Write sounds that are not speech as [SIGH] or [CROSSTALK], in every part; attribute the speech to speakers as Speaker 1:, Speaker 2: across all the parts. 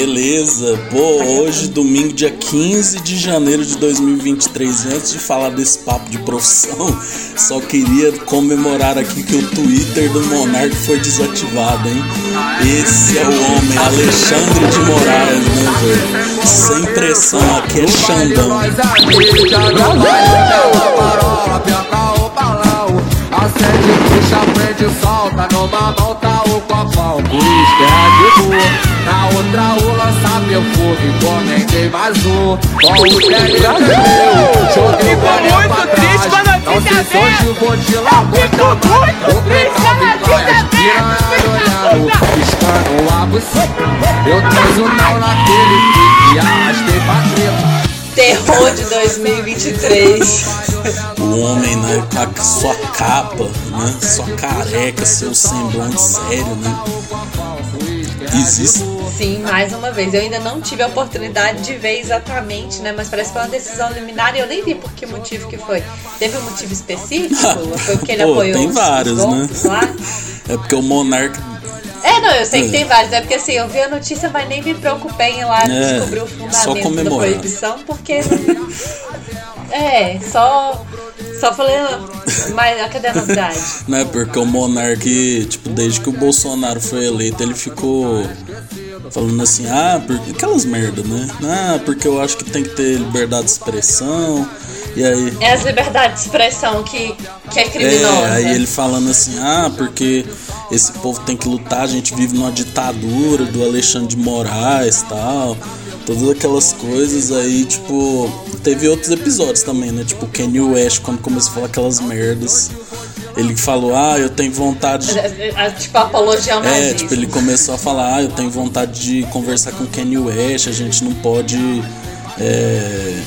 Speaker 1: Beleza, pô, hoje, domingo, dia 15 de janeiro de 2023. E antes de falar desse papo de profissão, [LAUGHS] só queria comemorar aqui que o Twitter do Monark foi desativado, hein? Esse é o homem, Alexandre de Moraes, né, velho? Sem pressão, aqui é Xandão.
Speaker 2: Acende, puxa, prende, solta o copão é de boa Na outra o lança perfume Comentei mais um Com o tele tremeu Joguei bola pra trás. Não se hoje vou te lavar O precado vai Tirando, olhando Piscando o abuso Eu tenho não naquele pique Arrastei pra treta
Speaker 3: Terror de 2023.
Speaker 1: O homem, né, com a sua capa, né, sua careca, seu semblante sério, né? Existe.
Speaker 3: Sim, mais uma vez. Eu ainda não tive a oportunidade de ver exatamente, né? Mas parece que foi uma decisão liminar e eu nem vi por que motivo que foi. Teve um motivo específico? [LAUGHS] Foi porque ele
Speaker 1: Pô,
Speaker 3: apoiou
Speaker 1: tem
Speaker 3: os-
Speaker 1: vários,
Speaker 3: os
Speaker 1: né?
Speaker 3: lá?
Speaker 1: É porque o Monark
Speaker 3: É, não, eu sei que
Speaker 1: É.
Speaker 3: tem vários. É porque assim, eu vi a notícia, mas nem me preocupei em ir lá
Speaker 1: É,
Speaker 3: descobrir o fundamento da proibição, porque. é, só. Só falei, ah, mas cadê a novidade? [LAUGHS]
Speaker 1: né? Porque o Monark, tipo, desde que o Bolsonaro foi eleito, ele ficou falando assim, ah, porque aquelas merda, né? Ah, porque eu acho que tem que ter liberdade de expressão. E aí,
Speaker 3: É as liberdades de expressão que, que é criminosa.
Speaker 1: é, aí ele falando assim, ah, porque esse povo tem que lutar, a gente vive numa ditadura do Alexandre de Moraes tal. Todas aquelas coisas aí, tipo, teve outros episódios também, né? Tipo, o Kanye West, quando começou a falar aquelas merdas, ele falou, ah, eu tenho vontade de
Speaker 3: É, é, Tipo, apologia ao
Speaker 1: É, tipo, ele começou a falar, ah, eu tenho vontade de conversar com Kanye West, a gente não pode é,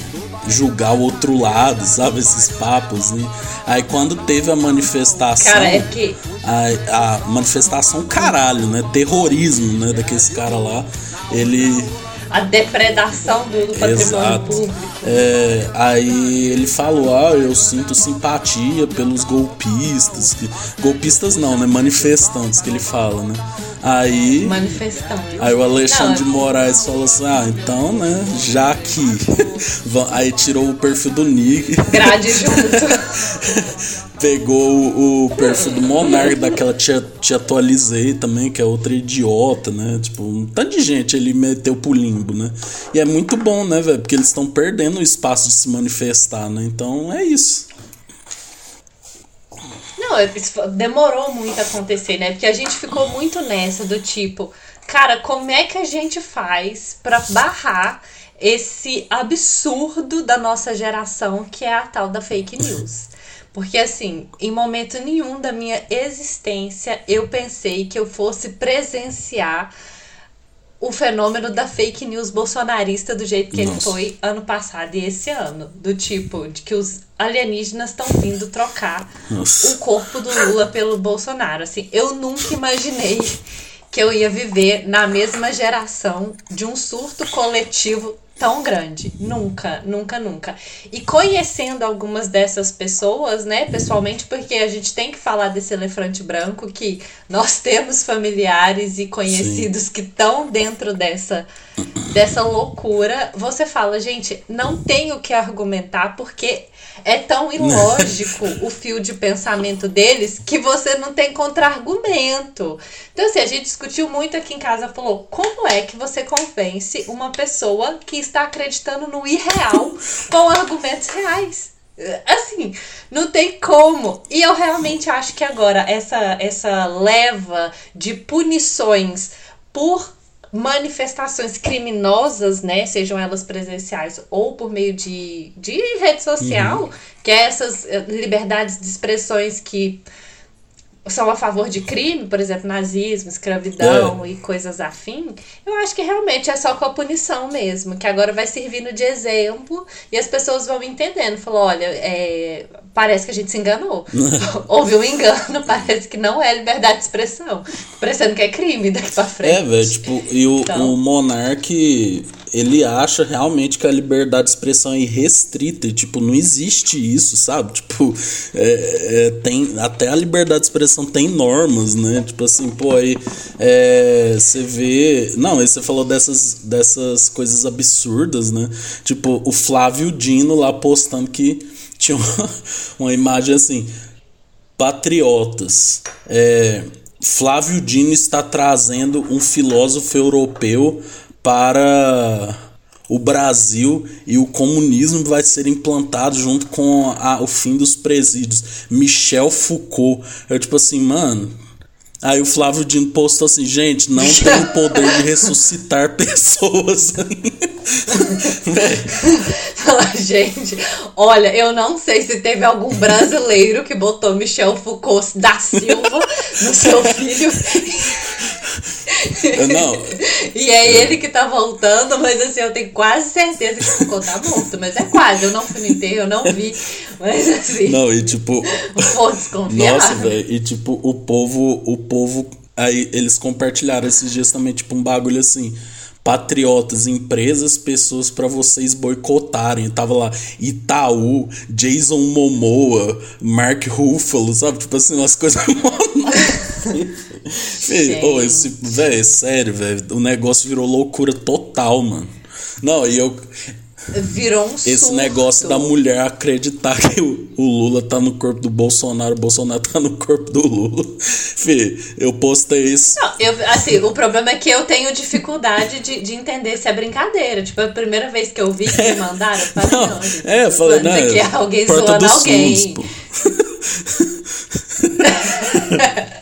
Speaker 1: julgar o outro lado, sabe? Esses papos, né? Aí quando teve a manifestação.
Speaker 3: Cara, é que
Speaker 1: A, a manifestação caralho, né? Terrorismo, né? Daqueles cara lá. Ele.
Speaker 3: A depredação do, do patrimônio
Speaker 1: Exato.
Speaker 3: público.
Speaker 1: É, aí ele falou, ah, eu sinto simpatia pelos golpistas. que- golpistas não, né? Manifestantes que ele fala, né? Aí. Aí o Alexandre de
Speaker 3: Não,
Speaker 1: Moraes falou assim: Ah, então, né? Já que. Aí tirou o perfil do Nick,
Speaker 3: Grade junto. [LAUGHS]
Speaker 1: pegou o, o perfil do Monark, daquela te, te atualizei também, que é outra idiota, né? Tipo, um tanto de gente ele meteu pro limbo, né? E é muito bom, né, velho? Porque eles estão perdendo o espaço de se manifestar, né? Então é isso.
Speaker 3: Não, fo- demorou muito a acontecer, né? Porque a gente ficou muito nessa do tipo, cara, como é que a gente faz pra barrar esse absurdo da nossa geração que é a tal da fake news? Porque assim, em momento nenhum da minha existência eu pensei que eu fosse presenciar o fenômeno da fake news bolsonarista do jeito que ele
Speaker 1: Nossa.
Speaker 3: foi ano passado e esse ano. Do tipo, de que os alienígenas estão vindo trocar
Speaker 1: Nossa.
Speaker 3: o corpo do Lula pelo Bolsonaro. Assim, eu nunca imaginei que eu ia viver na mesma geração de um surto coletivo tão grande. Nunca, nunca, nunca. E conhecendo algumas dessas pessoas, né, pessoalmente, porque a gente tem que falar desse elefante branco que nós temos familiares e conhecidos que estão dentro dessa dessa loucura, você fala, gente, não tenho o que argumentar porque é tão ilógico [LAUGHS] o fio de pensamento deles que você não tem contra-argumento. Então, assim, a gente discutiu muito aqui em casa, falou, como é que você convence uma pessoa que está acreditando no irreal com argumentos reais? Assim, não tem como. E eu realmente acho que agora essa, essa leva de punições por manifestações criminosas, né, sejam elas presenciais ou por meio de, de rede social, que é essas eh, liberdades de expressões que são a favor de crime, por exemplo, nazismo, escravidão e coisas afim, eu acho que realmente é só com a punição mesmo, que agora vai servindo de exemplo e as pessoas vão entendendo. Falou, olha, é, parece que a gente se enganou. [LAUGHS] Houve um engano, [LAUGHS] parece que não é liberdade de expressão. Parecendo que é crime daqui pra frente.
Speaker 1: É, velho, tipo, e o,
Speaker 3: Então.
Speaker 1: o Monark, ele acha realmente que a liberdade de expressão é irrestrita e, tipo, não existe isso, sabe? Tipo, é, é, tem, até a liberdade de expressão tem normas, né? Tipo assim, pô, aí é, você vê... Não, aí você falou dessas, dessas coisas absurdas, né? Tipo, o Flávio Dino lá postando que tinha uma, [LAUGHS] uma imagem assim, patriotas, é... Flávio Dino está trazendo um filósofo europeu para o Brasil e o comunismo vai ser implantado junto com a, o fim dos presídios. Michel Foucault. Eu, tipo assim, mano. Aí o Flávio Dino postou assim: gente, não [LAUGHS] tem o poder de ressuscitar [LAUGHS] pessoas. [LAUGHS]
Speaker 3: Fala, gente, olha, eu não sei se teve algum brasileiro que botou Michel Foucault da Silva no seu filho.
Speaker 1: Não. [LAUGHS]
Speaker 3: e é ele que tá voltando, mas assim, eu tenho quase certeza que Foucault tá morto. Mas é quase, eu não fui no enterro, eu não vi. Mas assim.
Speaker 1: Não, e tipo. [LAUGHS]
Speaker 3: Vou desconfiar.
Speaker 1: Nossa, velho. E tipo, o povo. O povo. Aí eles compartilharam esses dias também, tipo, um bagulho assim patriotas, empresas, pessoas para vocês boicotarem. Tava lá Itaú, Jason Momoa, Mark Ruffalo, sabe? Tipo assim, umas coisas. [LAUGHS] oh, esse, é sério, velho. O negócio virou loucura total, mano. Não, e eu.
Speaker 3: Virou um
Speaker 1: Esse
Speaker 3: surto.
Speaker 1: negócio da mulher acreditar que o, o, Lula tá no corpo do Bolsonaro, o Bolsonaro tá no corpo do Lula. Fê, eu postei isso.
Speaker 3: Não, eu, assim, o problema é que eu tenho dificuldade de, de entender se é brincadeira. Tipo, a primeira vez que eu vi que me mandaram, eu [LAUGHS] falei, não, não gente,
Speaker 1: é, eu falei, não,
Speaker 3: aqui é alguém
Speaker 1: porta
Speaker 3: zoando alguém.
Speaker 1: pô. [LAUGHS] [LAUGHS]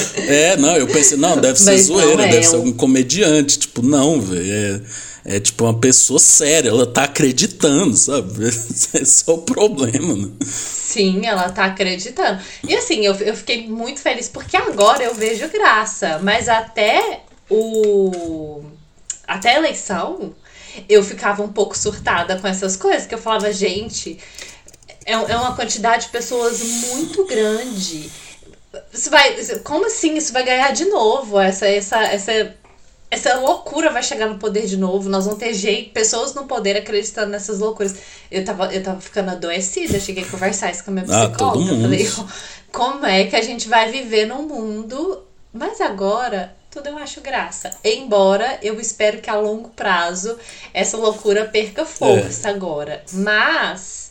Speaker 1: [LAUGHS] É, não, eu pensei, não, deve ser
Speaker 3: Mas
Speaker 1: zoeira,
Speaker 3: é,
Speaker 1: deve ser algum comediante. Tipo, não, velho. É, é tipo uma pessoa séria, ela tá acreditando, sabe? [LAUGHS] Esse é o problema, né?
Speaker 3: Sim, ela tá acreditando. E assim, eu, eu fiquei muito feliz porque agora eu vejo graça. Mas até o. Até a eleição, eu ficava um pouco surtada com essas coisas. Que eu falava, gente, é, é uma quantidade de pessoas muito grande. Isso vai, como assim isso vai ganhar de novo? Essa, essa, essa, essa loucura vai chegar no poder de novo. Nós vamos ter jeito, pessoas no poder acreditando nessas loucuras. Eu tava, eu tava ficando adoecida. Eu cheguei a conversar isso com a minha
Speaker 1: Ah,
Speaker 3: psicóloga.
Speaker 1: todo
Speaker 3: eu
Speaker 1: mundo.
Speaker 3: falei, como é que a gente vai viver num mundo. Mas agora, tudo eu acho graça. Embora eu espero que a longo prazo essa loucura perca força
Speaker 1: É.
Speaker 3: agora. Mas.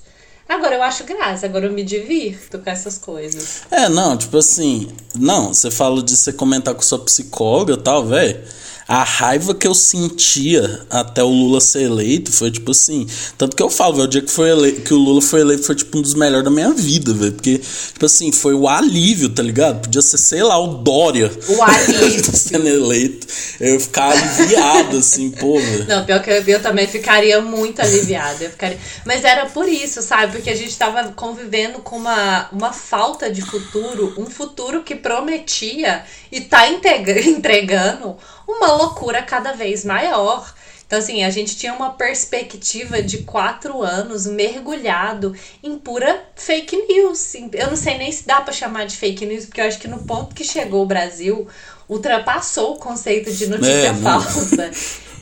Speaker 3: Agora eu acho graça, agora eu me divirto com essas coisas.
Speaker 1: É, não, tipo assim, não, você fala de você comentar com sua psicóloga e tal, velho. A raiva que eu sentia até o Lula ser eleito foi tipo assim. Tanto que eu falo, velho, o dia que, foi ele... que o Lula foi eleito foi tipo um dos melhores da minha vida, velho. Porque, tipo assim, foi o alívio, tá ligado? Podia ser, sei lá, o Dória.
Speaker 3: O alívio. [LAUGHS]
Speaker 1: sendo eleito. Eu ficar aliviado, assim, pô.
Speaker 3: Não, pior que eu, eu também ficaria muito aliviada. Eu ficaria... Mas era por isso, sabe? Porque a gente tava convivendo com uma, uma falta de futuro, um futuro que prometia e tá [LAUGHS] entregando uma loucura cada vez maior. Então, assim, a gente tinha uma perspectiva de quatro anos mergulhado em pura fake news. Eu não sei nem se dá pra chamar de fake news, porque eu acho que no ponto que chegou o Brasil, ultrapassou o conceito de notícia
Speaker 1: É,
Speaker 3: falsa.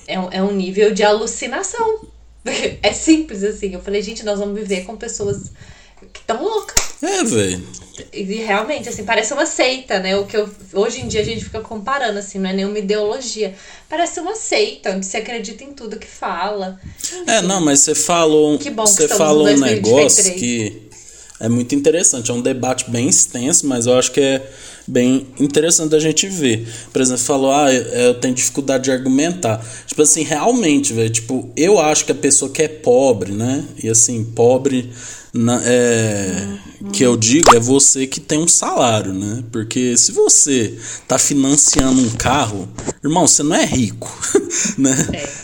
Speaker 3: É um, é um nível de alucinação. [LAUGHS] É simples assim. Eu falei, gente, nós vamos viver com pessoas que estão loucas.
Speaker 1: É, velho.
Speaker 3: E realmente, assim, parece uma seita, né? O que eu, hoje em dia a gente fica comparando, assim, não é nenhuma ideologia. Parece uma seita, onde se acredita em tudo que fala.
Speaker 1: É, não, mas você falou,
Speaker 3: Que bom que
Speaker 1: você falou um
Speaker 3: 2023.
Speaker 1: negócio que é muito interessante. É um debate bem extenso, mas eu acho que é bem interessante a gente ver. Por exemplo, falou, ah, eu tenho dificuldade de argumentar. Tipo assim, realmente, velho, tipo, eu acho que a pessoa que é pobre, né? E assim, pobre na- é, que eu digo é você que tem um salário, né? Porque se você tá financiando um carro, irmão, você não é rico, [LAUGHS] né?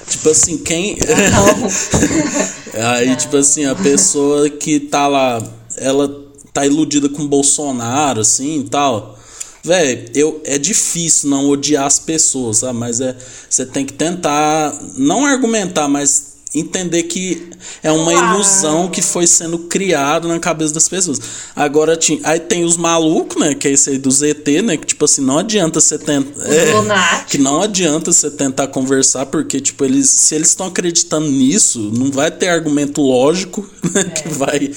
Speaker 1: Tipo assim, quem [LAUGHS] Aí, tipo assim, a pessoa que tá lá, ela tá iludida com Bolsonaro, assim e tal. Véi, eu, é difícil não odiar as pessoas, sabe? Mas é, você tem que tentar, não argumentar, mas entender que é uma
Speaker 3: Claro.
Speaker 1: ilusão que foi sendo criada na cabeça das pessoas. Agora tinha, aí tem os malucos, né, que é esse aí do ZT, né, que tipo assim, não adianta você tentar é, que não adianta você tentar conversar porque tipo eles se eles estão acreditando nisso, não vai ter argumento lógico né, que vai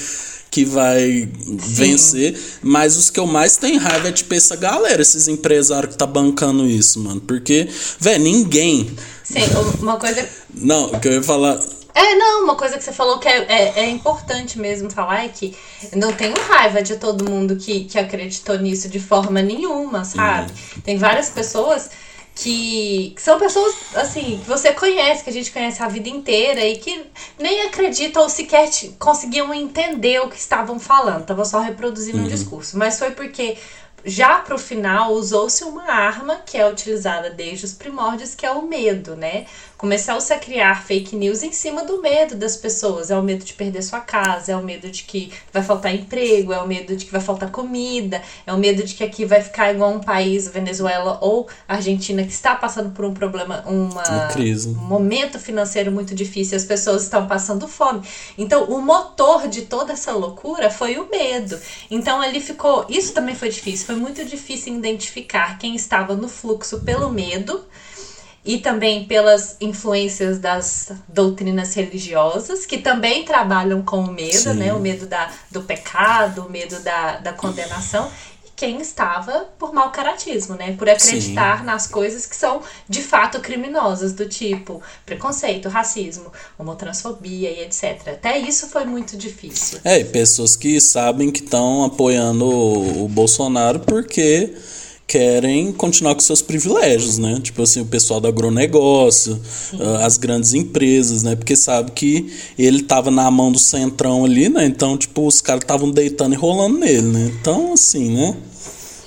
Speaker 1: que vai vencer, mas os que eu mais tenho raiva é tipo essa galera, esses empresários que tá bancando isso, mano, porque, velho, ninguém
Speaker 3: Sim, uma coisa.
Speaker 1: não, o que eu ia falar.
Speaker 3: É, não, uma coisa que você falou que é, é, é importante mesmo falar é que não tenho raiva de todo mundo que, que acreditou nisso de forma nenhuma, sabe? Tem várias pessoas que, que são pessoas, assim, que você conhece, que a gente conhece a vida inteira e que nem acreditam ou sequer conseguiam entender o que estavam falando, tava só reproduzindo um discurso. Mas foi porque já pro final usou-se uma arma que é utilizada desde os primórdios, que é o medo, né? Começou-se a criar fake news em cima do medo das pessoas. É o medo de perder sua casa, é o medo de que vai faltar emprego, é o medo de que vai faltar comida, é o medo de que aqui vai ficar igual um país, Venezuela ou Argentina, que está passando por um problema, uma,
Speaker 1: Uma crise.
Speaker 3: um momento financeiro muito difícil, as pessoas estão passando fome. Então, o motor de toda essa loucura foi o medo. Então, ali ficou. Isso também foi difícil, foi muito difícil identificar quem estava no fluxo pelo medo e também pelas influências das doutrinas religiosas, que também trabalham com o medo,
Speaker 1: Sim.
Speaker 3: né? O medo da, do pecado, o medo da, da condenação. E quem estava por mau caratismo, né? Por acreditar nas coisas que são de fato criminosas, do tipo preconceito, racismo, homotransfobia e etc. Até isso foi muito difícil.
Speaker 1: É, e pessoas que sabem que estão apoiando o, o Bolsonaro porque querem continuar com seus privilégios, né? Tipo assim, o pessoal do agronegócio, ah, as grandes empresas, né? Porque sabe que ele tava na mão do centrão ali, né? Então, tipo, os caras estavam deitando e rolando nele, né? Então, assim, né?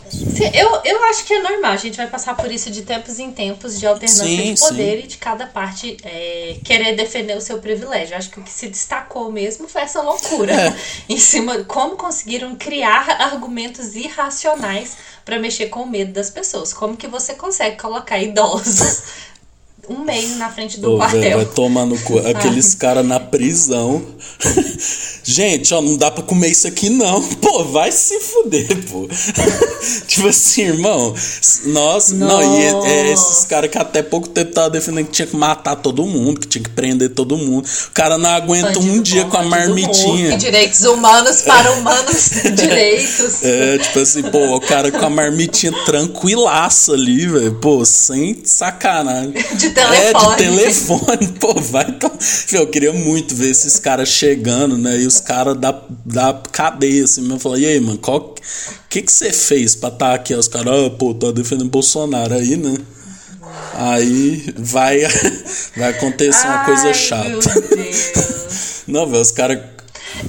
Speaker 3: Sim, Eu, eu acho que é normal, a gente vai passar por isso de tempos em tempos, de alternância
Speaker 1: Sim,
Speaker 3: de poder e de cada parte é, querer defender o seu privilégio. Acho que o que se destacou mesmo foi essa loucura
Speaker 1: É. [LAUGHS]
Speaker 3: em cima de como conseguiram criar argumentos irracionais para mexer com o medo das pessoas. Como que você consegue colocar idosos um meio na frente do
Speaker 1: Ô,
Speaker 3: quartel?
Speaker 1: vai tomar no cu. [LAUGHS] Aqueles caras na prisão. [LAUGHS] Gente, ó, não dá pra comer isso aqui não. [LAUGHS] Pô, vai se fuder, pô. tipo assim, irmão. Nós. Não, e é, é esses caras que até pouco tempo tava defendendo que tinha que matar todo mundo, que tinha que prender todo mundo. O cara não aguenta um
Speaker 3: Bandido
Speaker 1: dia
Speaker 3: bom,
Speaker 1: com a marmitinha.
Speaker 3: direitos humanos para humanos direitos.
Speaker 1: É, tipo assim, pô, o cara com a marmitinha tranquilaça ali, velho. Pô, sem sacanagem.
Speaker 3: De
Speaker 1: É,
Speaker 3: telefone.
Speaker 1: de telefone. [LAUGHS] Pô, vai. Eu queria muito ver esses caras chegando, né? E os caras da, da cadeia, assim. Eu falei, e aí, mano, qual. O que que você fez pra estar aqui? Aí Os caras, ah, pô, tá defendendo Bolsonaro aí, né? Aí vai, [LAUGHS] vai acontecer uma coisa
Speaker 3: Ai,
Speaker 1: chata. [LAUGHS] Não, velho, os caras.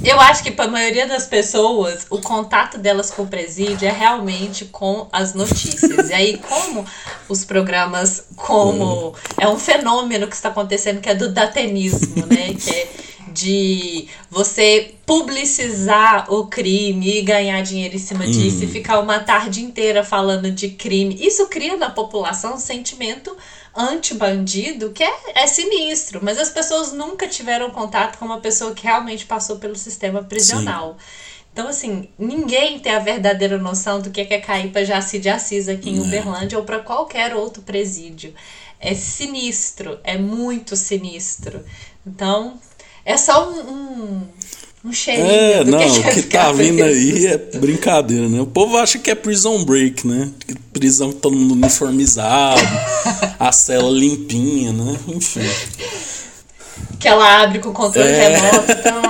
Speaker 3: Eu acho que para a maioria das pessoas, o contato delas com o presídio é realmente com as notícias. E aí, como os programas, como é um fenômeno que está acontecendo, que é do datenismo, né? [LAUGHS] Que é de você publicizar o crime e ganhar dinheiro em cima disso e ficar uma tarde inteira falando de crime. Isso cria na população um sentimento anti-bandido que é, é sinistro, mas as pessoas nunca tiveram contato com uma pessoa que realmente passou pelo sistema prisional. Então, assim, ninguém tem a verdadeira noção do que é cair para Jaci de Assis aqui em Uberlândia ou para qualquer outro presídio. É sinistro, é muito sinistro. Então, é só um, um, um cheirinho
Speaker 1: É, não,
Speaker 3: que,
Speaker 1: o que tá vindo
Speaker 3: preso.
Speaker 1: aí é brincadeira, né? O povo acha que é prison break, né? Prisão todo mundo uniformizado, [LAUGHS] a cela limpinha, né? Enfim.
Speaker 3: Que ela abre com controle
Speaker 1: É.
Speaker 3: remoto. Então,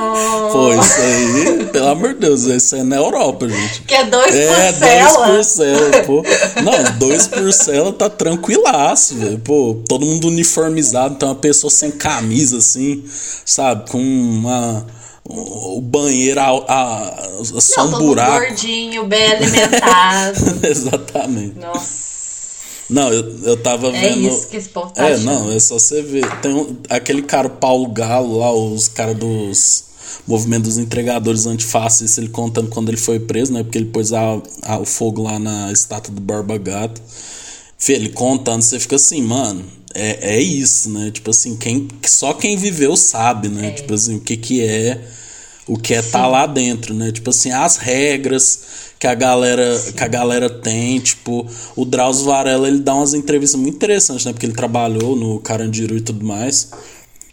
Speaker 1: Pô, isso aí, pelo amor de Deus, isso é na Europa, gente.
Speaker 3: que é dois
Speaker 1: É,
Speaker 3: por
Speaker 1: dois
Speaker 3: cela.
Speaker 1: por cela, pô. Não, dois por cela tá tranquilaço, velho. Pô, todo mundo uniformizado, então uma pessoa sem camisa, assim, sabe? Com uma. O banheiro, a, a, a só
Speaker 3: Não,
Speaker 1: um buraco.
Speaker 3: gordinho, bem [LAUGHS] alimentado. [LAUGHS]
Speaker 1: Exatamente.
Speaker 3: Nossa.
Speaker 1: Não, eu, eu tava
Speaker 3: É
Speaker 1: vendo.
Speaker 3: isso que esse povo tá
Speaker 1: É,
Speaker 3: achando.
Speaker 1: não, é só você ver. Tem um- aquele cara, o Paulo Galo, lá, os caras dos movimento dos entregadores antifascistas, ele contando quando ele foi preso, né? Porque ele pôs a, a- o fogo lá na estátua do Barba Gato. Fê, Ele contando, você fica assim, mano. é, é isso, né? Tipo assim, quem, só quem viveu sabe, né?
Speaker 3: É.
Speaker 1: Tipo assim, o que que é o que é tá lá dentro, né? Tipo assim, as regras que a galera que a galera tem, tipo, o Drauzio Varela, ele dá umas entrevistas muito interessantes, né? Porque ele trabalhou no Carandiru e tudo mais.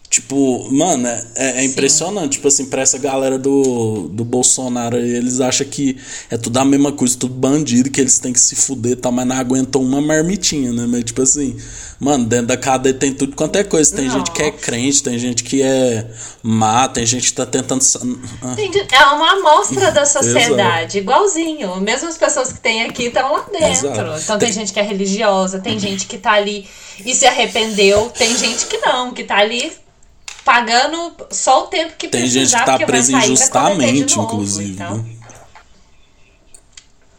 Speaker 1: Tipo, mano, é, é impressionante. Tipo assim, pra essa galera do, do Bolsonaro aí, eles acham que é tudo a mesma coisa, tudo bandido, que eles têm que se fuder e tal, mas não aguentam uma marmitinha, né? Mas, tipo assim, mano, dentro da cadeia tem tudo quanto é coisa. Tem gente que é crente, tem gente que é má, tem gente que tá tentando. Ah.
Speaker 3: É uma amostra da sociedade, igualzinho. Mesmo as pessoas que tem aqui estão lá dentro.
Speaker 1: Exato.
Speaker 3: Então tem gente que é religiosa, tem gente que tá ali e se arrependeu, tem gente que não, que tá ali pagando só o tempo que
Speaker 1: Tem
Speaker 3: precisar,
Speaker 1: gente que tá presa
Speaker 3: sair
Speaker 1: injustamente,
Speaker 3: novo,
Speaker 1: inclusive.
Speaker 3: então.
Speaker 1: né?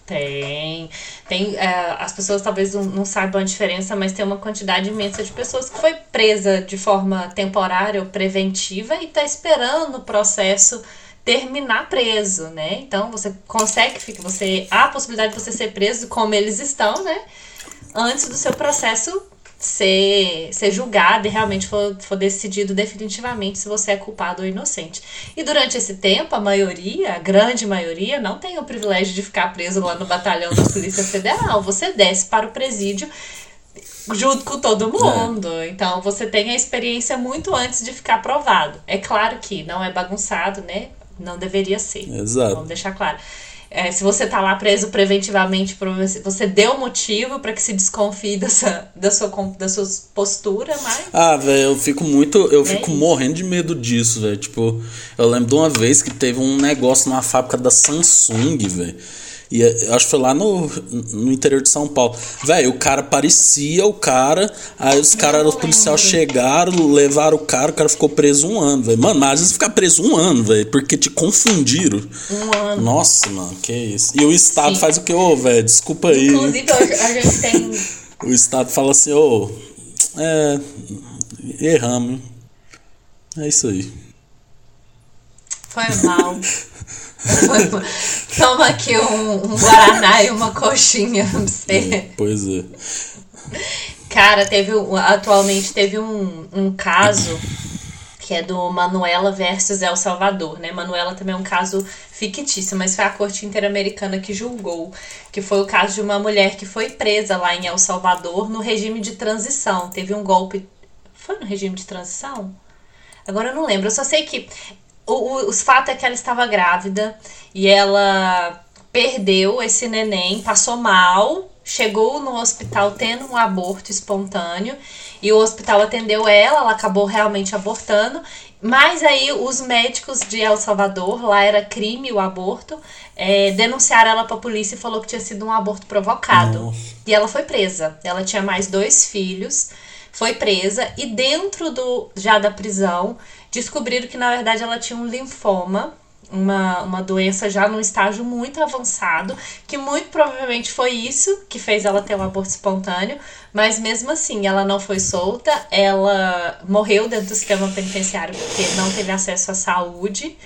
Speaker 3: Tem. Tem é, as pessoas talvez não, não saibam a diferença, mas tem uma quantidade imensa de pessoas que foi presa de forma temporária ou preventiva e está esperando o processo terminar preso, né? Então você consegue, você há a possibilidade de você ser preso como eles estão, né? Antes do seu processo ser, ser julgado e realmente for, for decidido definitivamente se você é culpado ou inocente. E durante esse tempo, a maioria, a grande maioria, não tem o privilégio de ficar preso lá no batalhão da Polícia Federal. Você desce para o presídio junto com todo mundo. Então você tem a experiência muito antes de ficar aprovado. É claro que não é bagunçado, né? Não deveria ser.
Speaker 1: Exato.
Speaker 3: Vamos deixar claro. É, se você tá lá preso preventivamente, você deu motivo para que se desconfie dessa, da, sua, da sua postura, mas.
Speaker 1: Ah, velho, eu fico muito. Eu fico
Speaker 3: isso.
Speaker 1: morrendo de medo disso, velho. Tipo, eu lembro de uma vez que teve um negócio numa fábrica da Samsung, velho. E eh, acho que foi lá no, no interior de São Paulo. Velho, o cara parecia o cara. Aí os caras, os policiais chegaram, levaram o cara, o cara ficou preso um ano, velho. Mano, mas às vezes ficar preso um ano, velho, porque te confundiram.
Speaker 3: Um ano.
Speaker 1: Nossa, mano, que isso. E o Estado
Speaker 3: Sim.
Speaker 1: faz o que, ô, velho? Desculpa aí.
Speaker 3: Inclusive, a gente tem. [LAUGHS]
Speaker 1: O Estado fala assim, ô, é. Erramos. É isso aí.
Speaker 3: Foi mal. [LAUGHS] [LAUGHS] Toma aqui um, um Guaraná e uma coxinha pra você.
Speaker 1: Pois é.
Speaker 3: Cara, teve atualmente teve um, um caso que é do Manuela versus El Salvador, né? Manuela também é um caso fictício, mas foi a corte interamericana que julgou, que foi o caso de uma mulher que foi presa lá em El Salvador no regime de transição. Teve um golpe, foi no regime de transição? Agora eu não lembro, eu só sei que o, o, os fatos é que ela estava grávida e ela perdeu esse neném, passou mal, chegou no hospital tendo um aborto espontâneo e o hospital atendeu ela, ela acabou realmente abortando. Mas aí os médicos de El Salvador, lá era crime o aborto, é, denunciaram ela pra polícia e falou que tinha sido um aborto provocado.
Speaker 1: Nossa.
Speaker 3: E ela foi presa. Ela tinha mais dois filhos, foi presa e dentro do já da prisão descobriram que na verdade ela tinha um linfoma, uma, uma doença já num estágio muito avançado, que muito provavelmente foi isso que fez ela ter um aborto espontâneo, mas mesmo assim ela não foi solta, ela morreu dentro do sistema penitenciário porque não teve acesso à saúde.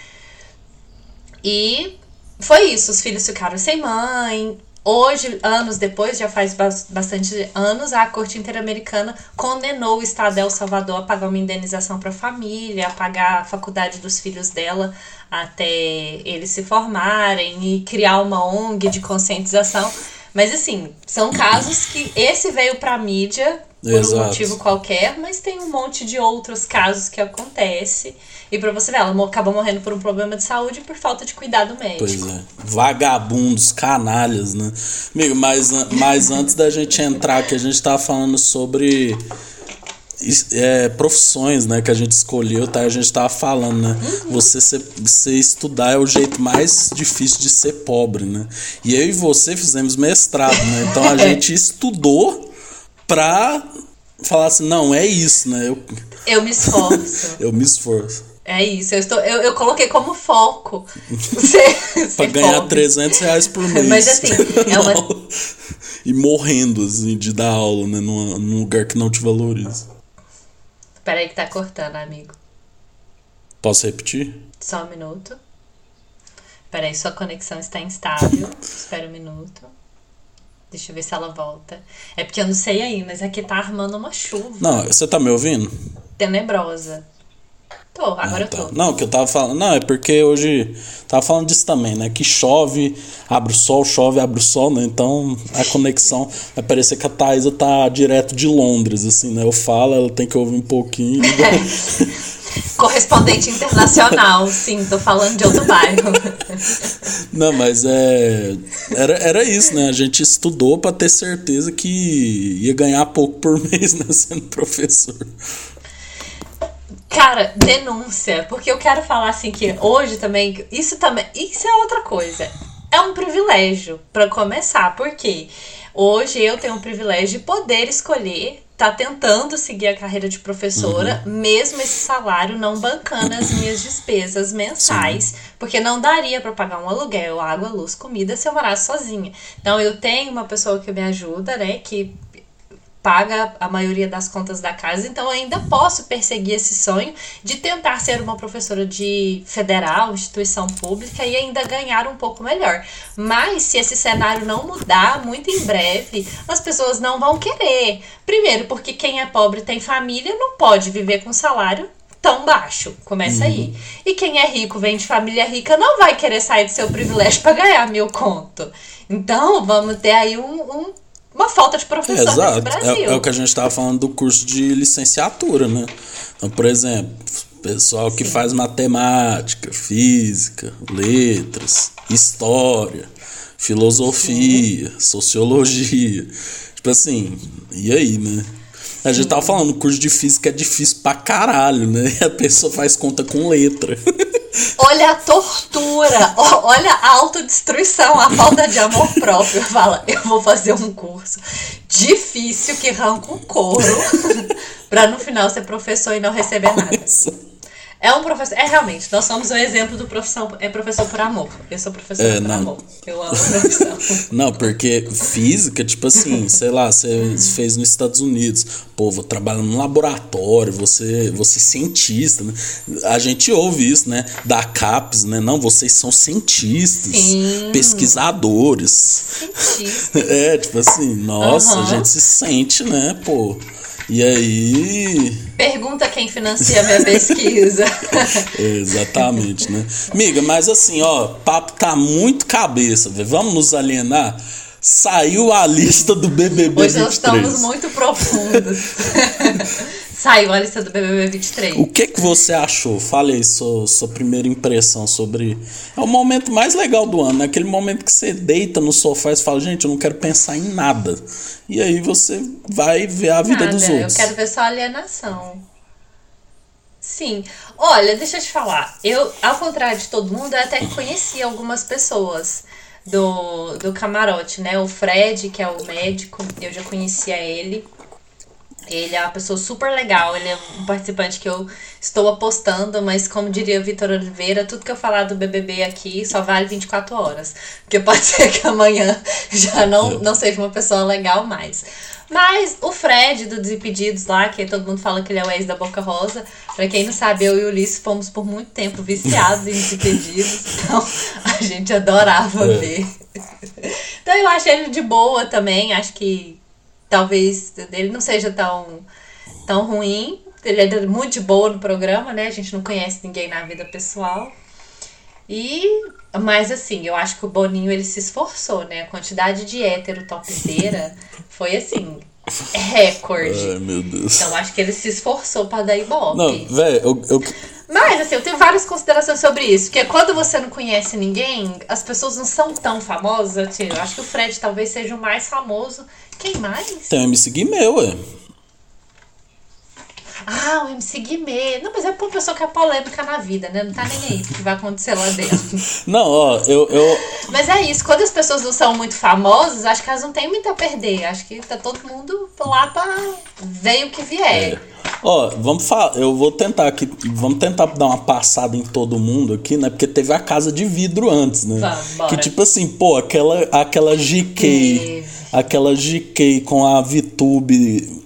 Speaker 3: E foi isso, os filhos ficaram sem mãe. Hoje, anos depois, já faz bas- bastante anos, a Corte Interamericana condenou o Estado de El Salvador a pagar uma indenização para a família, a pagar a faculdade dos filhos dela até eles se formarem e criar uma ONG de conscientização. Mas assim, são casos que esse veio pra mídia por
Speaker 1: Exato.
Speaker 3: um motivo qualquer, mas tem um monte de outros casos que acontece. E pra você ver, ela acabou morrendo por um problema de saúde e por falta de cuidado médico.
Speaker 1: Pois é. Vagabundos, canalhas, né? Amigo, mas, mas antes da gente entrar aqui, a gente tava falando sobre é, profissões, né? Que a gente escolheu, tá? A gente tava falando, né? Você, ser- você estudar é o jeito mais difícil de ser pobre, né? E eu e você fizemos mestrado, né? Então a [LAUGHS] gente estudou pra falar assim, não, é isso, né? Eu,
Speaker 3: Eu me esforço. [LAUGHS]
Speaker 1: eu me esforço.
Speaker 3: É isso. Eu, estou, eu, eu coloquei como foco. [LAUGHS]
Speaker 1: Pra ganhar
Speaker 3: pobre.
Speaker 1: 300 reais por [LAUGHS] mês.
Speaker 3: Mas, assim, é uma- [LAUGHS]
Speaker 1: E morrendo, assim, de dar aula, né? Num, num lugar que não te valoriza.
Speaker 3: Peraí que tá cortando, amigo.
Speaker 1: Posso repetir?
Speaker 3: Só um minuto. Peraí, sua conexão está instável. Espera um minuto. Deixa eu ver se ela volta. É porque eu não sei aí, mas aqui tá armando uma chuva
Speaker 1: Não, você tá me ouvindo?
Speaker 3: tenebrosa. Tô, agora
Speaker 1: Ah, tá.
Speaker 3: eu tô.
Speaker 1: Não, o que eu tava falando. Não, é porque hoje. Tava falando disso também, né? Que chove, abre o sol, chove, abre o sol, né? Então a conexão. Vai parecer que a Thaisa tá direto de Londres, assim, né? Eu falo, ela tem que ouvir um pouquinho. [LAUGHS]
Speaker 3: Correspondente internacional, sim, tô falando de outro bairro. [LAUGHS]
Speaker 1: Não, mas é. Era, era isso, né? A gente estudou pra ter certeza que ia ganhar pouco por [LAUGHS] mês, né? Sendo professor.
Speaker 3: Cara, denúncia, porque eu quero falar assim que hoje também, isso também, isso é outra coisa. É um privilégio para começar, porque hoje eu tenho o privilégio de poder escolher, tá tentando seguir a carreira de professora, mesmo esse salário não bancando as minhas despesas mensais, porque não daria para pagar um aluguel, água, luz, comida se eu morasse sozinha. Então eu tenho uma pessoa que me ajuda, né, que paga a maioria das contas da casa, então eu ainda posso perseguir esse sonho de tentar ser uma professora de federal, instituição pública e ainda ganhar um pouco melhor. Mas se esse cenário não mudar muito em breve, as pessoas não vão querer. Primeiro, porque quem é pobre tem família, não pode viver com salário tão baixo. Começa aí. E quem é rico, vem de família rica, não vai querer sair do seu privilégio para ganhar mil conto. Então, vamos ter aí um, um- uma falta de professor nesse
Speaker 1: Exato.
Speaker 3: Brasil.
Speaker 1: É, é o que a gente estava falando do curso de licenciatura, né? Então, por exemplo, pessoal que faz matemática, física, letras, história, filosofia, sociologia. Tipo assim, e aí, né? A gente tava falando, o curso de física é difícil pra caralho, né? [LAUGHS] E a pessoa faz conta com letra.
Speaker 3: Olha a tortura, olha a autodestruição, a falta de amor próprio. Fala, eu vou fazer um curso difícil que arranca um couro [LAUGHS] pra no final ser professor e não receber nada. É um professor. É realmente, nós somos um exemplo do profissão. É professor por amor. Eu sou professor
Speaker 1: É,
Speaker 3: por
Speaker 1: não.
Speaker 3: amor. Eu amo a profissão. [LAUGHS]
Speaker 1: Não, porque física, tipo assim, sei lá, você fez nos Estados Unidos, pô, vou trabalhar num laboratório, você, você é cientista, né? A gente ouve isso, né? Da CAPES, né? Não, vocês são cientistas,
Speaker 3: Sim.
Speaker 1: pesquisadores.
Speaker 3: Cientista. [LAUGHS]
Speaker 1: É, tipo assim, nossa, a
Speaker 3: Aham.
Speaker 1: gente se sente, né, pô. E aí.
Speaker 3: Pergunta quem financia a minha pesquisa. [LAUGHS]
Speaker 1: Exatamente, né? Miga, mas assim, ó, papo tá muito cabeça, velho. Vamos nos alienar? Saiu a lista do BBB
Speaker 3: Hoje nós
Speaker 1: 23.
Speaker 3: estamos muito profundos. [LAUGHS] Saiu a lista do BBB 23.
Speaker 1: O que que você achou? Fale aí sua, sua primeira impressão sobre... É o momento mais legal do ano, né? Aquele momento que você deita no sofá e fala, gente, eu não quero pensar em nada. E aí você vai ver a vida
Speaker 3: Nada,
Speaker 1: dos
Speaker 3: eu
Speaker 1: outros.
Speaker 3: quero ver só alienação. Sim. Olha, deixa eu te falar. Eu, ao contrário de todo mundo, eu até conheci algumas pessoas do, do camarote, né? O Fred, que é o médico, eu já conhecia ele. Ele é uma pessoa super legal, ele é um participante que eu estou apostando, mas como diria o Vitor Oliveira, tudo que eu falar do BBB aqui só vale 24 horas. Porque pode [LAUGHS] ser que amanhã já não, não seja uma pessoa legal mais. Mas o Fred do Desimpedidos lá, que todo mundo fala que ele é o ex da Boca Rosa, pra quem não sabe, eu e o Ulisses fomos por muito tempo viciados em Desimpedidos, [LAUGHS] então a gente adorava
Speaker 1: É.
Speaker 3: ver. Então eu acho ele de boa também, acho que talvez ele não seja tão, tão ruim. Ele é muito de boa no programa, né? A gente não conhece ninguém na vida pessoal. E, mas assim, eu acho que o Boninho ele se esforçou, né? A quantidade de hétero topzeira foi assim, recorde.
Speaker 1: Ai, meu Deus.
Speaker 3: Então acho que ele se esforçou pra dar ibope.
Speaker 1: Não, velho, eu, eu,
Speaker 3: Mas, assim, eu tenho várias considerações sobre isso. Porque quando você não conhece ninguém, as pessoas não são tão famosas. Eu acho que o Fred talvez seja o mais famoso. Quem mais?
Speaker 1: tem um MC Guimê, ué.
Speaker 3: Ah, o MC Guimê. Não, mas é pra uma pessoa que é polêmica na vida, né? Não tá nem aí o que vai acontecer lá dentro.
Speaker 1: Não, ó, eu, eu,
Speaker 3: Mas é isso, quando as pessoas não são muito famosas, acho que elas não têm muito a perder. Acho que tá todo mundo lá pra ver o que vier.
Speaker 1: Ó, vamos falar, eu vou tentar aqui, vamos tentar dar uma passada em todo mundo aqui, né? Porque teve a casa de vidro antes, né?
Speaker 3: Vamos,
Speaker 1: que tipo assim, pô, aquela aquela GK,
Speaker 3: Teve.
Speaker 1: aquela GK com a VTube